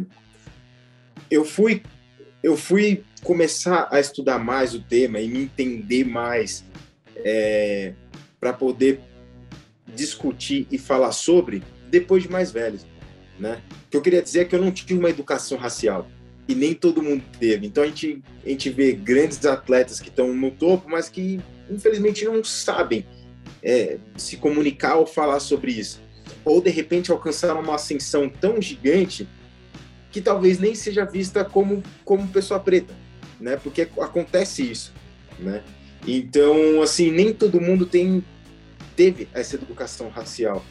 D: eu fui eu fui começar a estudar mais o tema e me entender mais é, para poder discutir e falar sobre depois de mais velho, né? O que eu queria dizer é que eu não tive uma educação racial e nem todo mundo teve. Então a gente, a gente vê grandes atletas que estão no topo, mas que infelizmente não sabem é, se comunicar ou falar sobre isso. Ou de repente alcançaram uma ascensão tão gigante que talvez nem seja vista como, como pessoa preta, né? Porque acontece isso, né? Então, assim, nem todo mundo tem teve essa educação racial.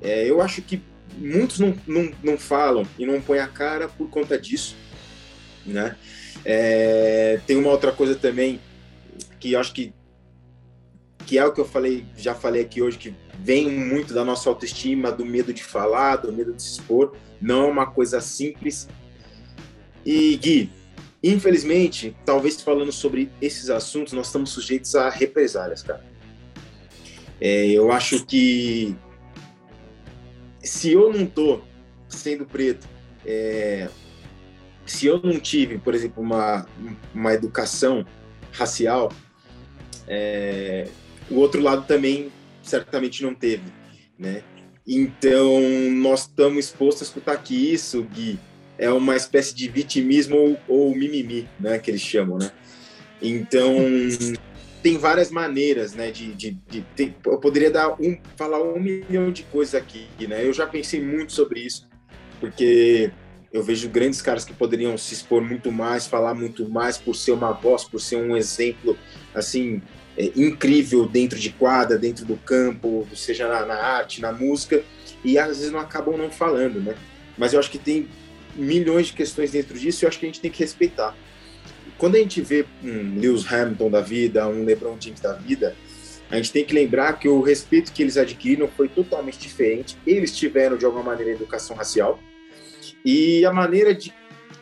D: É, eu acho que muitos não, não, não falam e não põem a cara por conta disso, né? É, tem uma outra coisa também que eu acho que que é o que eu falei, já falei aqui hoje, que vem muito da nossa autoestima, do medo de falar, do medo de se expor. Não é uma coisa simples. E Gui, infelizmente, talvez falando sobre esses assuntos, nós estamos sujeitos a represálias, cara. É, eu acho que se eu não tô sendo preto, é, se eu não tive, por exemplo, uma, uma educação racial, é, o outro lado também certamente não teve, né? Então, nós estamos expostos a escutar que isso, Gui, é uma espécie de vitimismo ou, ou mimimi, né, que eles chamam, né? Então, tem várias maneiras, né, de, de, de ter, eu poderia dar um, falar um milhão de coisas aqui, né? Eu já pensei muito sobre isso, porque eu vejo grandes caras que poderiam se expor muito mais, falar muito mais por ser uma voz, por ser um exemplo, assim, é, incrível dentro de quadra, dentro do campo, seja na, na, arte, na música, e às vezes não acabam não falando, né? Mas eu acho que tem milhões de questões dentro disso e eu acho que a gente tem que respeitar. Quando a gente vê um Lewis Hamilton da vida, um LeBron James da vida, a gente tem que lembrar que o respeito que eles adquiriram foi totalmente diferente. Eles tiveram, de alguma maneira, educação racial. E a maneira de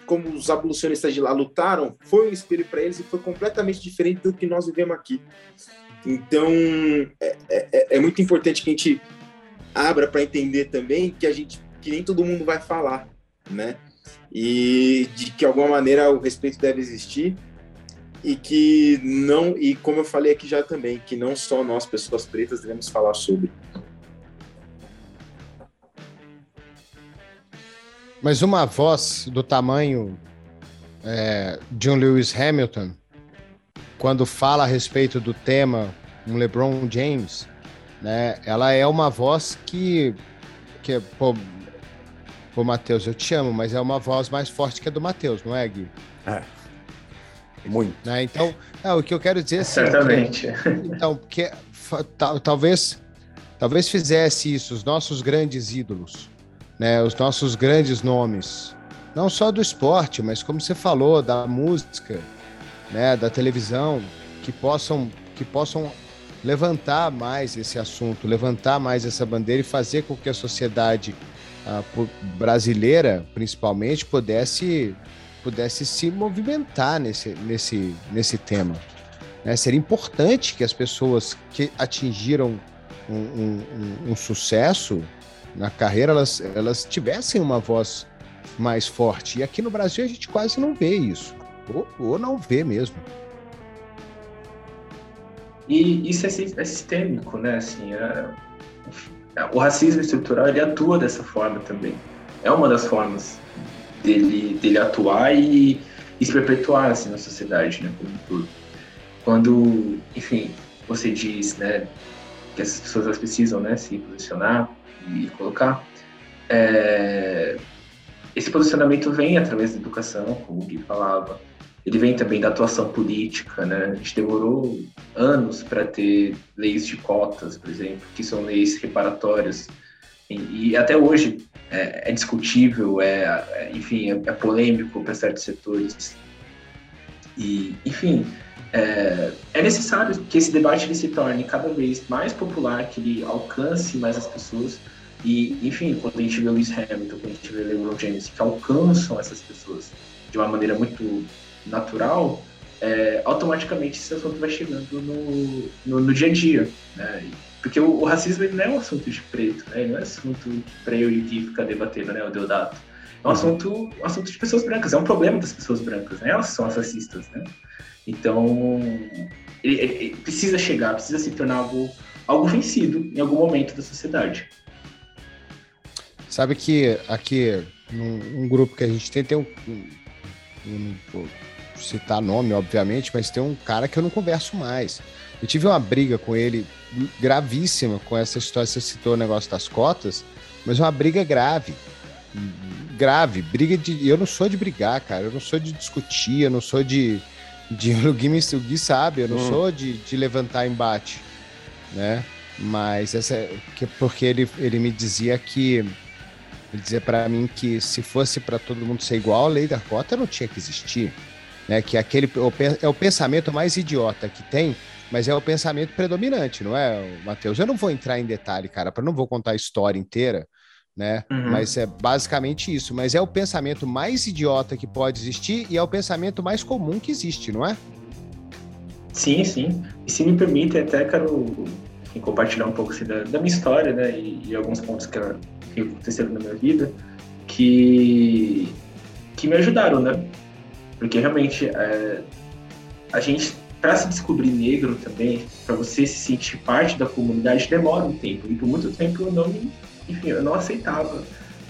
D: como os abolicionistas de lá lutaram, foi um espelho para eles e foi completamente diferente do que nós vivemos aqui. Então, é, é, é, é muito importante que a gente abra para entender também que a gente, que nem todo mundo vai falar, né? E de que de alguma maneira o respeito deve existir e que não e como eu falei aqui já também, que não só nós pessoas pretas devemos falar sobre.
A: Mas uma voz do tamanho é, de um Lewis Hamilton, quando fala a respeito do tema, um LeBron James, né? Ela é uma voz que, que pô, pô, Matheus, eu te amo, mas é uma voz mais forte que a do Matheus, não é, Gui? É.
B: Muito.
A: Né? Então, é, o que eu quero dizer é assim,
C: Certamente.
A: Que, então, porque talvez, talvez fizesse isso os nossos grandes ídolos, né, os nossos grandes nomes, não só do esporte, mas como você falou, da música, né, da televisão, que possam, que possam levantar mais esse assunto, levantar mais essa bandeira e fazer com que a sociedade ah, brasileira, principalmente, pudesse, pudesse se movimentar nesse, nesse, nesse tema. Né? Seria importante que as pessoas que atingiram um, um, um, um sucesso na carreira elas, elas tivessem uma voz mais forte. E aqui no Brasil a gente quase não vê isso. Ou, ou não vê mesmo.
C: E isso é, é sistêmico, né? Assim, é, o racismo estrutural ele atua dessa forma também. É uma das formas dele, dele atuar e, e se perpetuar assim, na sociedade, né? Como tudo. Quando, enfim, você diz, né, que essas pessoas precisam, né, se posicionar e colocar. é, esse posicionamento vem através da educação, como o Gui falava, ele vem também da atuação política, né? A gente demorou anos para ter leis de cotas, por exemplo, que são leis reparatórias. E, e até hoje é, é discutível, é, é enfim, é, é polêmico para certos setores. E, enfim, é, é, necessário que esse debate ele se torne cada vez mais popular, que ele alcance mais as pessoas. E, enfim, quando a gente vê Lewis Hamilton, quando a gente vê LeBron James, que alcançam essas pessoas de uma maneira muito natural, é, automaticamente esse assunto vai chegando no, no, no dia a dia, né? Porque o, o, racismo ele não é um assunto de preto, né? Ele não é um assunto para eu e o Gui ficar debatendo, né? O Deodato. É um uhum. assunto, um assunto de pessoas brancas, é um problema das pessoas brancas, né? Elas são as racistas, né? Então, ele, ele precisa chegar, precisa se tornar algo, algo vencido em algum momento da sociedade.
A: Sabe que aqui, num um grupo que a gente tem, tem um, um, um citar nome, obviamente, mas tem um cara que eu não converso mais. Eu tive uma briga com ele gravíssima com essa história. Você citou o negócio das cotas, mas uma briga grave. Grave, briga de. Eu não sou de brigar, cara. Eu não sou de discutir, eu não sou de. de <laughs> o, Gui, o Gui sabe, eu não hum. sou de, de levantar embate, né? Mas essa é porque ele, ele me dizia que ele dizia para mim que se fosse para todo mundo ser igual, a lei da cota não tinha que existir né? Que é aquele é o pensamento mais idiota que tem, mas é o pensamento predominante, não é, Matheus? Eu não vou entrar em detalhe, cara, para não vou contar a história inteira, né? Uhum. Mas é basicamente isso. Mas é o pensamento mais idiota que pode existir e é o pensamento mais comum que existe, não é?
C: Sim, sim. E se me permite, até quero compartilhar um pouco assim, da, da, minha história, né? E, e alguns pontos que, que aconteceram na minha vida que, que me ajudaram, né? Porque realmente é, a gente, para se descobrir negro também, para você se sentir parte da comunidade, demora um tempo. E por muito tempo eu não enfim, eu não aceitava.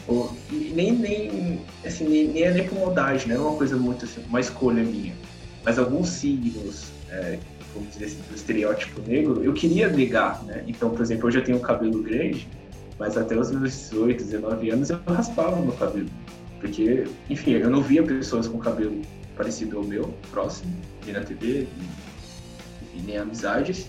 C: Ou, nem, nem, assim, nem, nem nem por maldade, não é uma coisa muito assim, uma escolha minha. Mas alguns signos, é, vamos dizer assim, do estereótipo negro, eu queria negar, né? Então, por exemplo, hoje eu tenho um cabelo grande, mas até os meus 18, 19 anos eu raspava meu cabelo. Porque, enfim, eu não via pessoas com cabelo parecido ao meu, próximo, e na TV, e, nem amizades.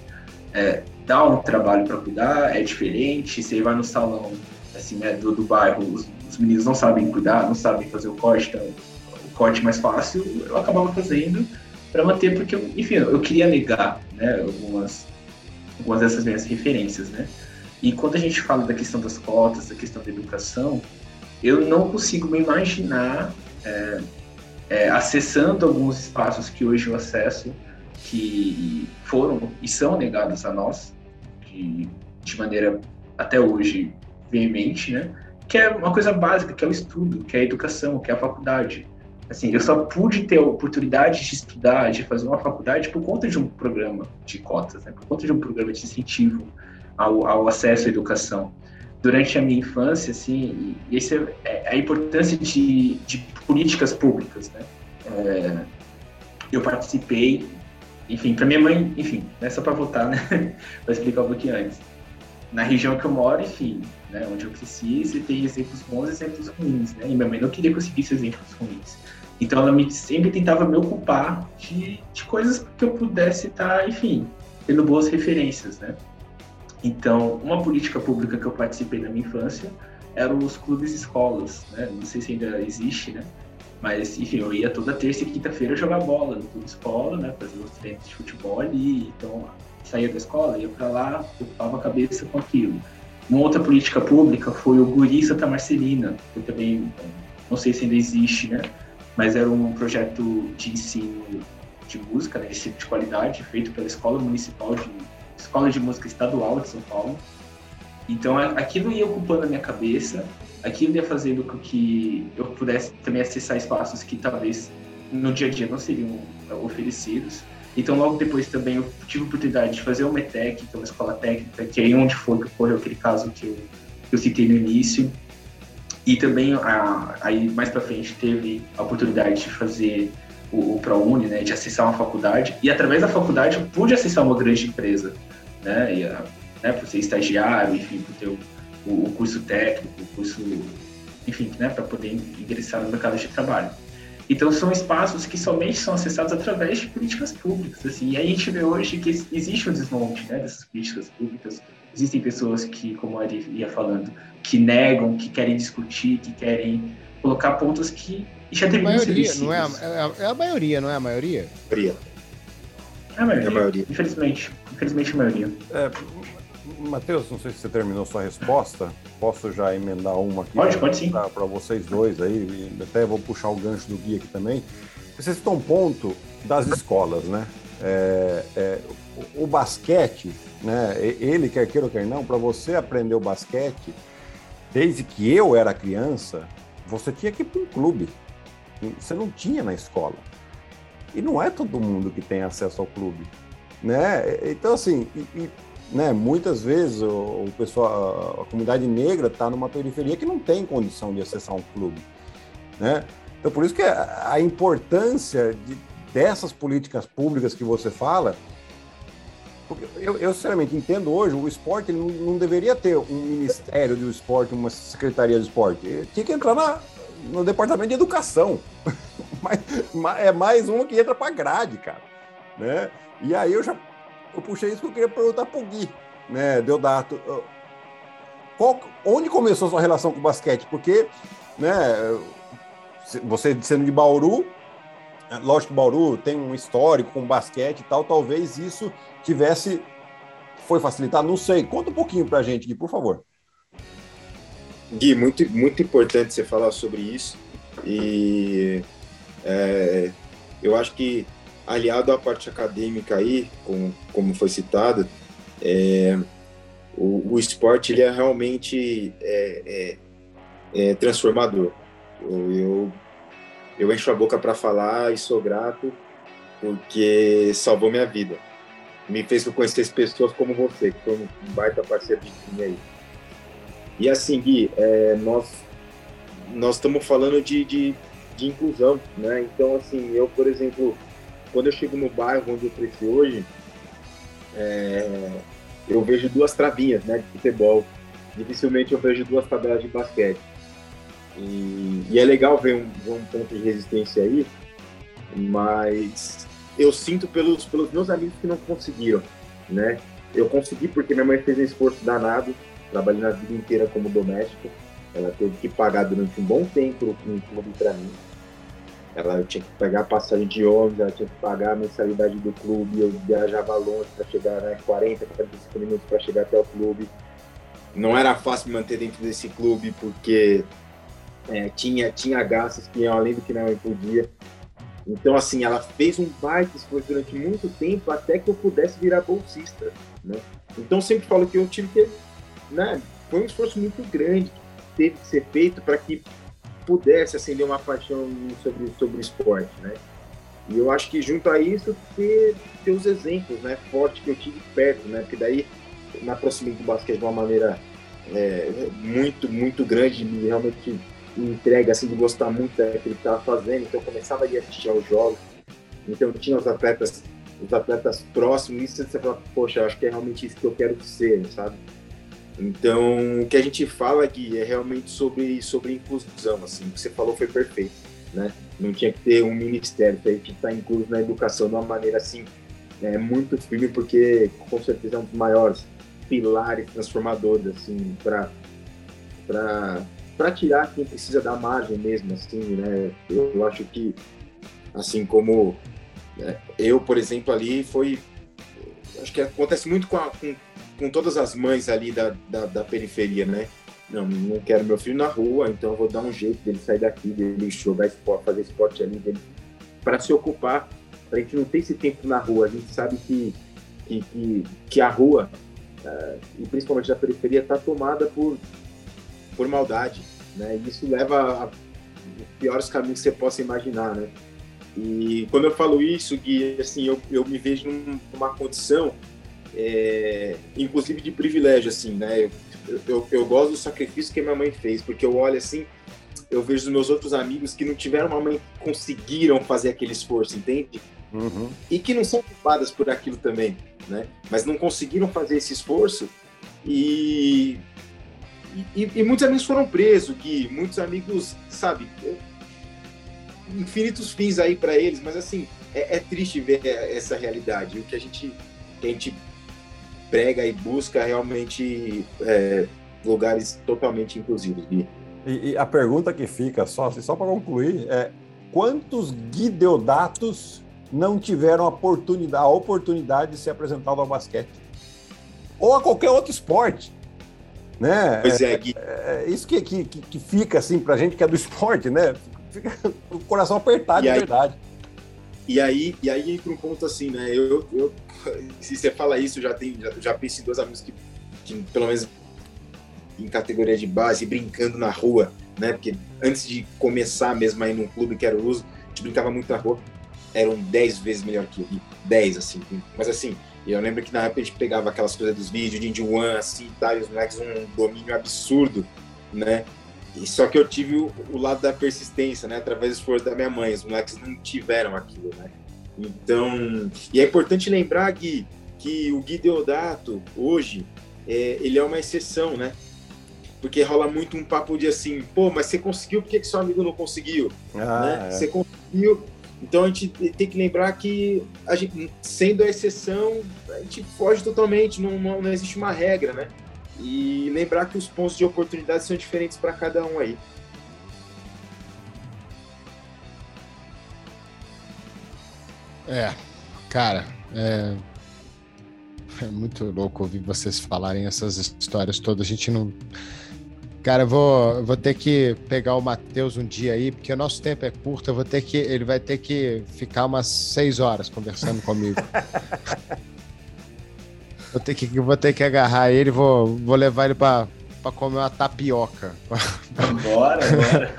C: É, dá um trabalho para cuidar, é diferente. Você vai no salão assim, né, do, do bairro, os, os, meninos não sabem cuidar, não sabem fazer o corte, então, o corte mais fácil eu acabava fazendo para manter, porque, eu, enfim, eu queria negar né, algumas, algumas dessas minhas referências. Né? E quando a gente fala da questão das cotas, da questão da educação, eu não consigo me imaginar é, é, acessando alguns espaços que hoje eu acesso, que foram e são negados a nós, de, de maneira até hoje veemente, né? Que é uma coisa básica, que é o estudo, que é a educação, que é a faculdade. Assim, eu só pude ter a oportunidade de estudar, de fazer uma faculdade por conta de um programa de cotas, né? por conta de um programa de incentivo ao, ao acesso à educação durante a minha infância, assim, e esse é, é a importância de, de políticas públicas, né? É, eu participei, enfim, para minha mãe, enfim, não é só para votar, né? <laughs> para explicar um pouquinho antes. Na região que eu moro, enfim, né, onde eu cresci, você tem exemplos bons e exemplos ruins, né? E minha mãe não queria que eu seguisse exemplos ruins. Então ela me, sempre tentava me ocupar de, de coisas que eu pudesse estar, tá, enfim, tendo boas referências, né? Então, uma política pública que eu participei na minha infância eram os clubes escolas, né? Não sei se ainda existe, né? Mas, enfim, eu ia toda terça e quinta-feira jogar bola no clube escola, né? Fazer os treinos de futebol ali. Então, saía da escola, ia para lá, ocupava a cabeça com aquilo. Uma outra política pública foi o Guri Santa Marcelina, que também não sei se ainda existe, né? Mas era um projeto de ensino de música, né? de qualidade, feito pela Escola Municipal de escola de música estadual de São Paulo. Então aquilo ia ocupando a minha cabeça, aquilo ia fazendo com que eu pudesse também acessar espaços que talvez no dia a dia não seriam é, oferecidos. Então logo depois também eu tive a oportunidade de fazer o METEC, que é uma escola técnica, que é onde foi que ocorreu aquele caso que eu, que eu citei no início. E também a, aí mais para frente teve a oportunidade de fazer o, o ProUni, né, de acessar uma faculdade. E através da faculdade eu pude acessar uma grande empresa né? E, né, por ser estagiário, enfim, por ter o, o curso técnico, o curso, enfim, né, para poder ingressar no mercado de trabalho. Então são espaços que somente são acessados através de políticas públicas, assim. E aí a gente vê hoje que existe um desmonte, né, dessas políticas públicas. Existem pessoas que, como a Ari ia falando, que negam, que querem discutir, que querem colocar pontos que já deveriam ser
A: não é a, é, a, é a maioria, não é a maioria?
C: Maioria. É a maioria. É a maioria. Infelizmente. Infelizmente a maioria. É,
B: Matheus, não sei se você terminou sua resposta. Posso já emendar uma aqui?
C: Pode, pode sim.
B: Para vocês dois aí. Até vou puxar o gancho do guia aqui também. Vocês estão ponto das escolas, né? É, é, o, o, basquete, né? Ele quer queira ou quer não, para você aprender o basquete, desde que eu era criança, você tinha que ir para um clube. Você não tinha na escola. E não é todo mundo que tem acesso ao clube, né? Então assim, e, e, né, muitas vezes o, o pessoal, a, comunidade negra está numa periferia que não tem condição de acessar um clube, né? Então por isso que a, a importância de, dessas políticas públicas que você fala, porque eu, eu sinceramente entendo hoje o esporte não, não, deveria ter um ministério do esporte, uma secretaria do esporte, ele tinha que entrar na, no departamento de educação. <laughs> mas, é mais uma que entra para grade, cara. Né? E aí eu já eu puxei isso que eu queria perguntar pro Gui, né, Deodato. Qual, onde começou a sua relação com o basquete? Porque, né, você sendo de Bauru, é, lógico que Bauru tem um histórico com basquete e tal, talvez isso tivesse foi facilitar, não sei. Conta um pouquinho pra gente, Gui, por favor.
D: Gui, muito, muito importante você falar sobre isso. E é, eu acho que, aliado à parte acadêmica aí, como, como foi citado, é, o, o, esporte ele é realmente é, é, é transformador. Eu, eu, eu, encho a boca para falar e sou grato porque salvou minha vida. Me fez conhecer pessoas como você, que foi um baita parceiro de mim aí. E assim, Gui, é, nós nós estamos falando de, de, de, inclusão, né? Então, assim, eu, por exemplo, quando eu chego no bairro onde eu cresci hoje, é, eu vejo duas travinhas, né, de futebol. Dificilmente eu vejo duas tabelas de basquete. E, e é legal ver um, ver um ponto de resistência aí, mas eu sinto pelos, pelos meus amigos que não conseguiram, né? Eu consegui porque minha mãe fez um esforço danado, trabalhei a vida inteira como doméstico. Ela teve que pagar durante um bom tempo um clube para mim. Ela tinha que pagar passagem de ônibus, ela tinha que pagar a mensalidade do clube. Eu viajava longe para chegar, né, 40, 45 minutos para chegar até o clube. Não era fácil me manter dentro desse clube porque é, tinha, tinha gastos que iam além do que não podia. Então, assim, ela fez um baita esforço durante muito tempo até que eu pudesse virar bolsista, né? Então, sempre falo que eu tive que, né? Foi um esforço muito grande teve que ser feito para que pudesse acender uma paixão sobre, sobre esporte, né? E eu acho que junto a isso ter, ter os exemplos, né, fortes que eu tive perto, né? Porque daí me aproximei do basquete de uma maneira é, muito, muito grande, me realmente me entrega assim de gostar muito daquilo que estava fazendo, então eu começava a assistir aos jogos, então tinha os atletas, os atletas próximos, e você fala, poxa, acho que é realmente isso que eu quero ser, sabe? Então, o que a gente fala aqui é realmente sobre, sobre inclusão, assim, o que você falou foi perfeito, né? Não tinha que ter um ministério, a gente está incluso na educação de uma maneira, assim, é, muito firme, porque com certeza é um dos maiores pilares transformadores, assim, para para tirar quem precisa da margem mesmo, assim, né? Eu acho que, assim como é, eu, por exemplo, ali foi... Acho que acontece muito com, a, com com todas as mães ali da, da, da, periferia, né? Não, não quero meu filho na rua, então eu vou dar um jeito dele sair daqui, dele jogar esporte, fazer esporte ali, para se ocupar. A gente não tem esse tempo na rua, a gente sabe que, que, que, que a rua, uh, e principalmente a periferia, está tomada por, por maldade, né? E isso leva a os piores caminhos que você possa imaginar, né? E quando eu falo isso, Gui, assim, eu, eu me vejo numa condição é, inclusive de privilégio, assim, né? Eu, eu, eu, gosto do sacrifício que minha mãe fez, porque eu olho assim, eu vejo os meus outros amigos que não tiveram uma mãe que conseguiram fazer aquele esforço, entende? Uhum. E que não são culpadas por aquilo também, né? Mas não conseguiram fazer esse esforço e e, e, muitos amigos foram presos, que muitos amigos, sabe, infinitos fins aí para eles, mas assim, é, é, triste ver essa realidade. O que a gente, que a gente prega e busca realmente é, lugares totalmente inclusivos.
B: E, e, a pergunta que fica, só, assim, só para concluir, é quantos Guideodatos não tiveram a oportunidade, a oportunidade de se apresentar ao basquete? Ou a qualquer outro esporte? Né?
D: Pois é, Gui.
B: É, é isso que, que, que fica assim para gente que é do esporte, né? Fica o coração apertado
D: e
B: de aí, verdade.
D: E aí, e aí entra um ponto assim, né? Eu, eu, <laughs> se você fala isso, já tem, já, já pensei em dois amigos que, que, pelo menos em categoria de base, brincando na rua, né? Porque antes de começar mesmo aí num clube que era o Luso, a gente brincava muito na rua, eram 10 vezes melhor que eu, 10, assim. Mas assim, eu lembro que na época a gente pegava aquelas coisas dos vídeos de Indy One, assim, tá, e os moleques um domínio absurdo, né? E só que eu tive o, o, lado da persistência, né? Através do esforço da minha mãe. Os moleques não tiveram aquilo, né? Então, e é importante lembrar, Gui, que o Gui Deodato, hoje, é, ele é uma exceção, né? Porque rola muito um papo de assim, pô, mas você conseguiu, por que, que seu amigo não conseguiu? Ah, né? é. Você conseguiu. Então a gente tem que lembrar que, a gente, sendo a exceção, a gente foge totalmente, não, não, não existe uma regra, né? E lembrar que os pontos de oportunidade são diferentes para cada um aí.
A: É, cara, é, é muito louco ouvir vocês falarem essas histórias todas. A gente não. Cara, eu vou, vou ter que pegar o Matheus um dia aí, porque o nosso tempo é curto. Eu vou ter que. Ele vai ter que ficar umas seis horas conversando comigo. <laughs> vou, ter que, vou ter que agarrar ele vou, vou levar ele para comer uma tapioca.
C: Bora, bora.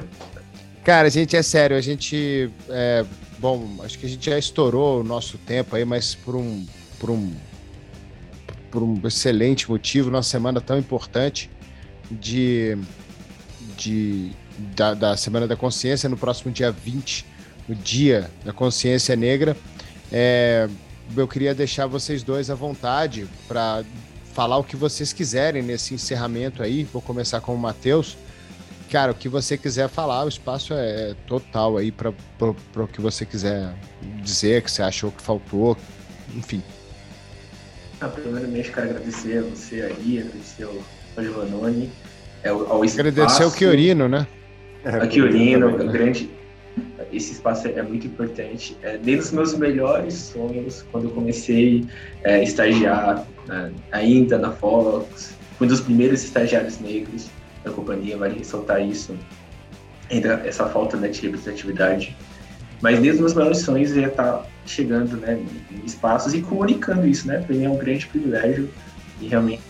C: <laughs>
A: Cara, gente, é sério, a gente. É, bom, acho que a gente já estourou o nosso tempo aí, mas por um. Por um por um excelente motivo, nossa semana tão importante de, de da, da, Semana da Consciência, no próximo dia 20, o Dia da Consciência Negra. É, eu queria deixar vocês dois à vontade para falar o que vocês quiserem nesse encerramento aí. Vou começar com o Matheus. Cara, o que você quiser falar, o espaço é total aí para o que você quiser dizer, que você achou que faltou, enfim.
C: Ah, primeiramente, quero agradecer a você aí, agradecer ao ao Giovannone, ao, ao espaço.
A: Agradecer ao Chiorino, né?
C: É, a Chiorino, o grande. Esse espaço é muito importante. É, desde os meus melhores sonhos, quando eu comecei é, a estagiar né, ainda na Fox, fui um dos primeiros estagiários negros da companhia, vale ressaltar isso, ainda essa falta né, de representatividade. Mas desde os meus maiores sonhos eu ia estar chegando né, em espaços e comunicando isso, né? Para mim é um grande privilégio e realmente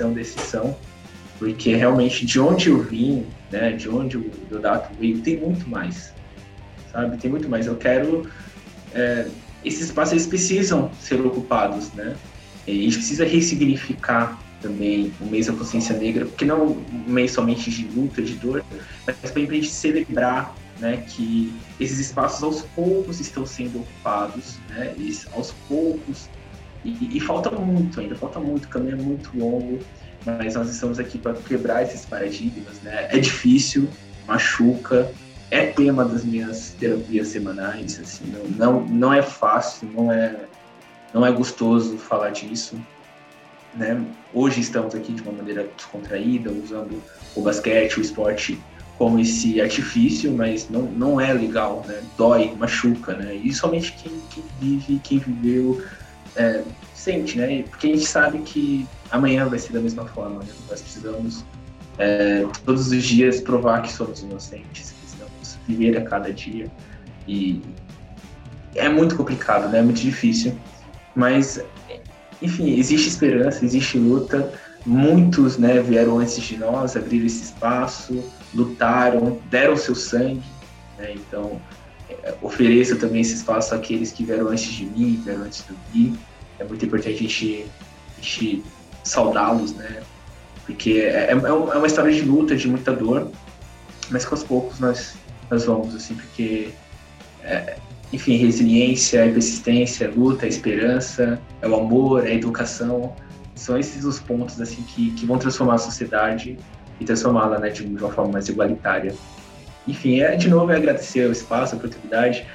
C: é uma decisão porque realmente de onde eu vim, né, de onde o Dodato veio, tem muito mais, sabe? Tem muito mais. Eu quero é, esses espaços eles precisam ser ocupados, né? E a gente precisa ressignificar também o mês da consciência negra, porque não um mês somente de luta, de dor, mas para a gente celebrar né, que esses espaços aos poucos estão sendo ocupados, né, e aos poucos, e, e falta muito ainda, falta muito, o caminho é muito longo, mas nós estamos aqui para quebrar esses paradigmas, né? É difícil, machuca, é tema das minhas terapias semanais, assim, não, não, não é fácil, não é, não é gostoso falar disso, né? Hoje estamos aqui de uma maneira descontraída, usando o basquete, o esporte como esse artifício, mas não, não é legal, né? Dói, machuca, né? E somente quem, quem vive, quem viveu, é, sente, né? Porque a gente sabe que amanhã vai ser da mesma forma. Né? Nós precisamos é, todos os dias provar que somos inocentes, viver a cada dia. E é muito complicado, né? É muito difícil. Mas, enfim, existe esperança, existe luta. Muitos né, vieram antes de nós, abriram esse espaço, lutaram, deram seu sangue. Né? Então, é, ofereço também esse espaço àqueles que vieram antes de mim, vieram antes do Gui. É muito importante a gente, a gente saudá-los, né? Porque é, é, é, uma história de luta, de muita dor, mas que aos poucos nós, nós vamos, assim, porque, é, enfim, resiliência, é persistência, luta, esperança, é o amor, é a educação, são esses os pontos assim que, que vão transformar a sociedade e transformá-la né, de, uma forma mais igualitária. Enfim, é, de novo, é agradecer o espaço, a oportunidade.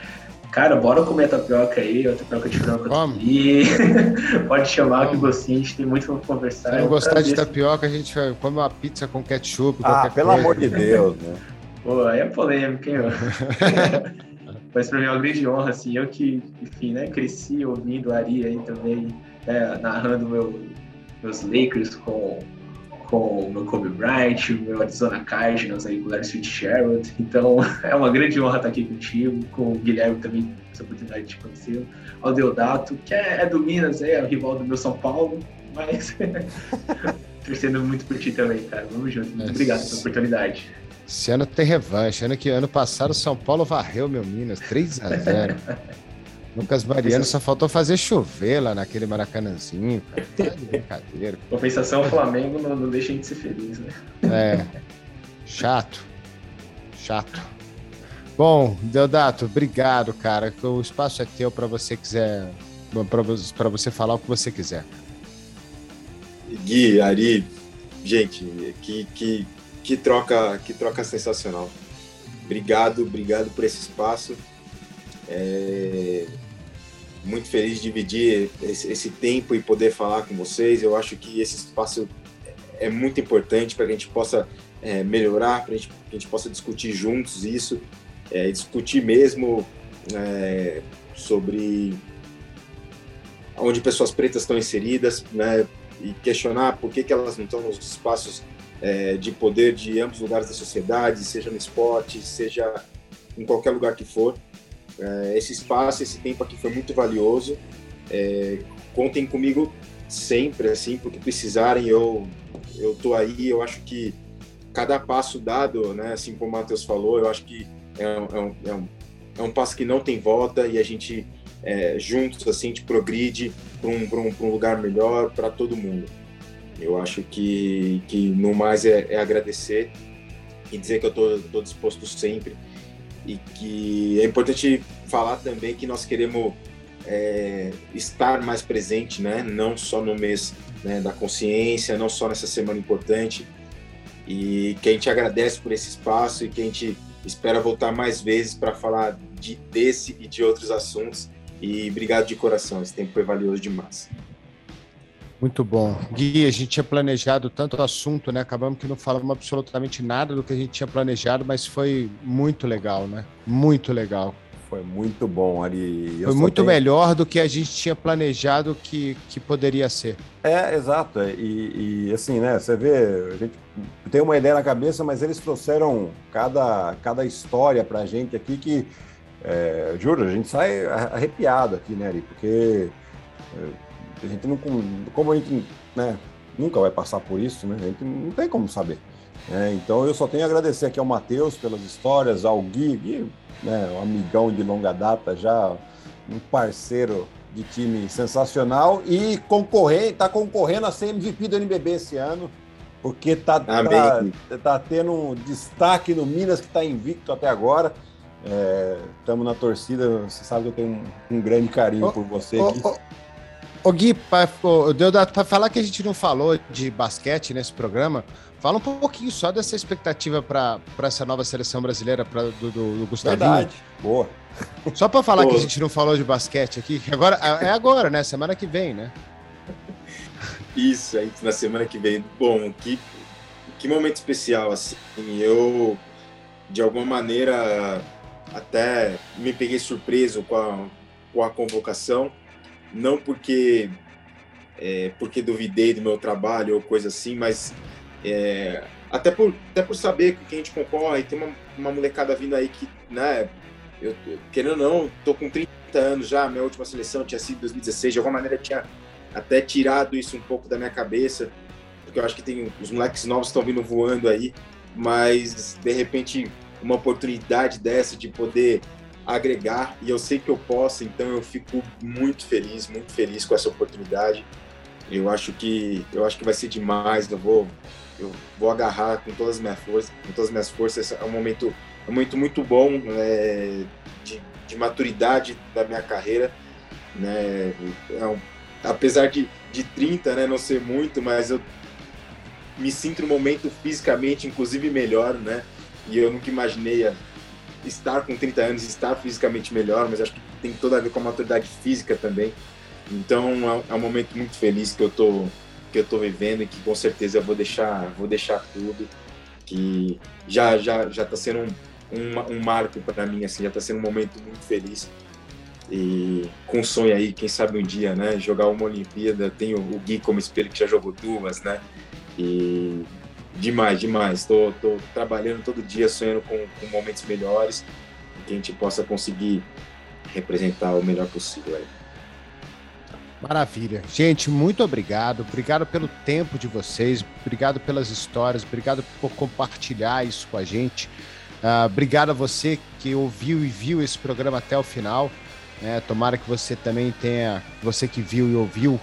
C: Cara, bora comer a tapioca aí, a tapioca de frango aqui. <laughs> Pode chamar que gostinho, a gente tem muito pra conversar.
A: Se não é gostar de tapioca, a gente come uma pizza com ketchup.
B: Ah, pelo coisa. amor de Deus, né? <laughs>
C: Pô, aí é polêmico, hein, <laughs> Mas para mim é uma grande honra, assim, eu que, enfim, né, cresci ouvindo a Ari aí também, né, narrando meu, meus Lakers com com o meu Kobe Bryant, o meu Arizona Cardinals aí com o Larry Fitzgerald. Então <laughs> é uma grande honra estar aqui contigo, com o Guilherme também, essa oportunidade de conhecer. Ao Deodato, que é, é do Minas, é, é o rival do meu São Paulo, mas <laughs> torcendo muito por ti também, cara. Vamos junto. Muito é, obrigado pela oportunidade.
A: Esse ano tem revanche. Ano que ano passado o São Paulo varreu meu Minas 3 a 0 <laughs> Lucas Mariano só faltou fazer chover lá naquele Maracanãzinho, cara. <laughs> Tá de brincadeira.
C: Compensação, o Flamengo não, não deixa a gente ser feliz, né?
A: É. Chato. Chato. Bom, Deodato, obrigado, cara. O espaço é teu para você quiser, para você falar o que você quiser.
D: Gui, Ari, gente, que, que, que troca, que troca sensacional. Obrigado, obrigado por esse espaço. É, muito feliz de dividir esse, esse, tempo e poder falar com vocês. Eu acho que esse espaço é muito importante para que a gente possa é, melhorar, para que a gente possa discutir juntos isso, é, discutir mesmo é, sobre onde pessoas pretas estão inseridas, né, e questionar por que, que elas não estão nos espaços é, de poder de ambos lugares da sociedade, seja no esporte, seja em qualquer lugar que for. É, esse espaço, esse tempo aqui foi muito valioso. É, contem comigo sempre, assim, porque precisarem, eu eu tô aí. Eu acho que cada passo dado, né, assim como o Matheus falou, eu acho que é, é, um, é, um, é um passo que não tem volta e a gente é, juntos assim, a gente progride para um, um, um lugar melhor para todo mundo. Eu acho que, que no mais é, é agradecer e dizer que eu estou disposto sempre e que é importante falar também que nós queremos é, estar mais presente, né? Não só no mês né, da consciência, não só nessa semana importante e que a gente agradece por esse espaço e que a gente espera voltar mais vezes para falar de desse e de outros assuntos e obrigado de coração, esse tempo foi valioso demais.
A: Muito bom. Gui, a gente tinha planejado tanto assunto, né? Acabamos que não falamos absolutamente nada do que a gente tinha planejado, mas foi muito legal, né? Muito legal.
B: Foi muito bom, Ari.
A: Eu foi muito tenho... melhor do que a gente tinha planejado que, que poderia ser.
B: É, exato. E, e assim, né? Você vê, a gente tem uma ideia na cabeça, mas eles trouxeram cada, cada história pra gente aqui que, é, juro, a gente sai arrepiado aqui, né, Ari? Porque é, a gente não, como a gente né, nunca vai passar por isso, né? A gente não tem como saber. Né? Então eu só tenho a agradecer aqui ao Matheus pelas histórias, ao Gui, Gui né, um amigão de longa data já, um parceiro de time sensacional e concorrer, está concorrendo a ser MVP do NBB esse ano, porque tá, tá, tá, tendo um destaque no Minas que está invicto até agora. Estamos é, na torcida, você sabe que eu tenho um, um grande carinho por você. Oh,
A: Ô Gui, para falar que a gente não falou de basquete nesse programa, fala um pouquinho só dessa expectativa para essa nova seleção brasileira pra, do, do, do Gustavinho.
B: Verdade, boa.
A: Só para falar que a gente não falou de basquete aqui, agora é agora, né? Semana que vem, né? <laughs>
D: Isso, aí na semana que vem. Bom, que, que momento especial, assim. Eu, de alguma maneira, até me peguei surpreso com a, com a convocação não porque é, porque duvidei do meu trabalho ou coisa assim, mas é, até, por, até por saber com quem a gente concorre, tem uma, uma molecada vindo aí que, né, eu, querendo ou não, tô com 30 anos já, minha última seleção tinha sido 2016, de alguma maneira tinha até tirado isso um pouco da minha cabeça, porque eu acho que tem os moleques novos estão vindo voando aí, mas de repente uma oportunidade dessa de poder agregar e eu sei que eu posso, então eu fico muito feliz, muito feliz com essa oportunidade. Eu acho que eu acho que vai ser demais. Eu vou eu vou agarrar com todas as minhas forças, com todas as minhas forças. É um momento é um momento muito bom é, de, de, maturidade da minha carreira, né? É um, apesar de, de 30, né, não ser muito, mas eu me sinto no momento fisicamente, inclusive, melhor, né? E eu nunca imaginei estar com 30 anos, estar fisicamente melhor, mas acho que tem toda a ver com a maturidade física também. Então é, é um momento muito feliz que eu tô que eu tô vivendo e que com certeza eu vou deixar vou deixar tudo que já já já está sendo um, um, um marco para mim assim já está sendo um momento muito feliz e com um sonho aí quem sabe um dia né jogar uma Olimpíada tenho o Gui como espelho que já jogou duas né e demais demais estou trabalhando todo dia sonhando com, com momentos melhores que a gente possa conseguir representar o melhor possível aí.
A: Maravilha. Gente, muito obrigado. Obrigado pelo tempo de vocês. Obrigado pelas histórias. Obrigado por compartilhar isso com a gente. Uh, obrigado a você que ouviu e viu esse programa até o final. É, tomara que você também tenha, você que viu e ouviu,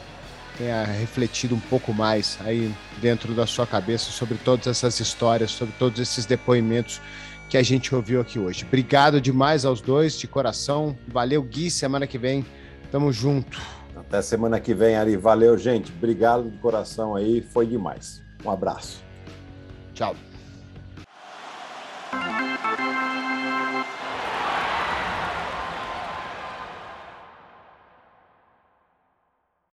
A: tenha refletido um pouco mais aí dentro da sua cabeça sobre todas essas histórias, sobre todos esses depoimentos que a gente ouviu aqui hoje. Obrigado demais aos dois, de coração. Valeu, Gui. Semana que vem, tamo junto.
B: Até semana que vem, Ari. Valeu, gente. Obrigado de coração aí. Foi demais. Um abraço.
A: Tchau.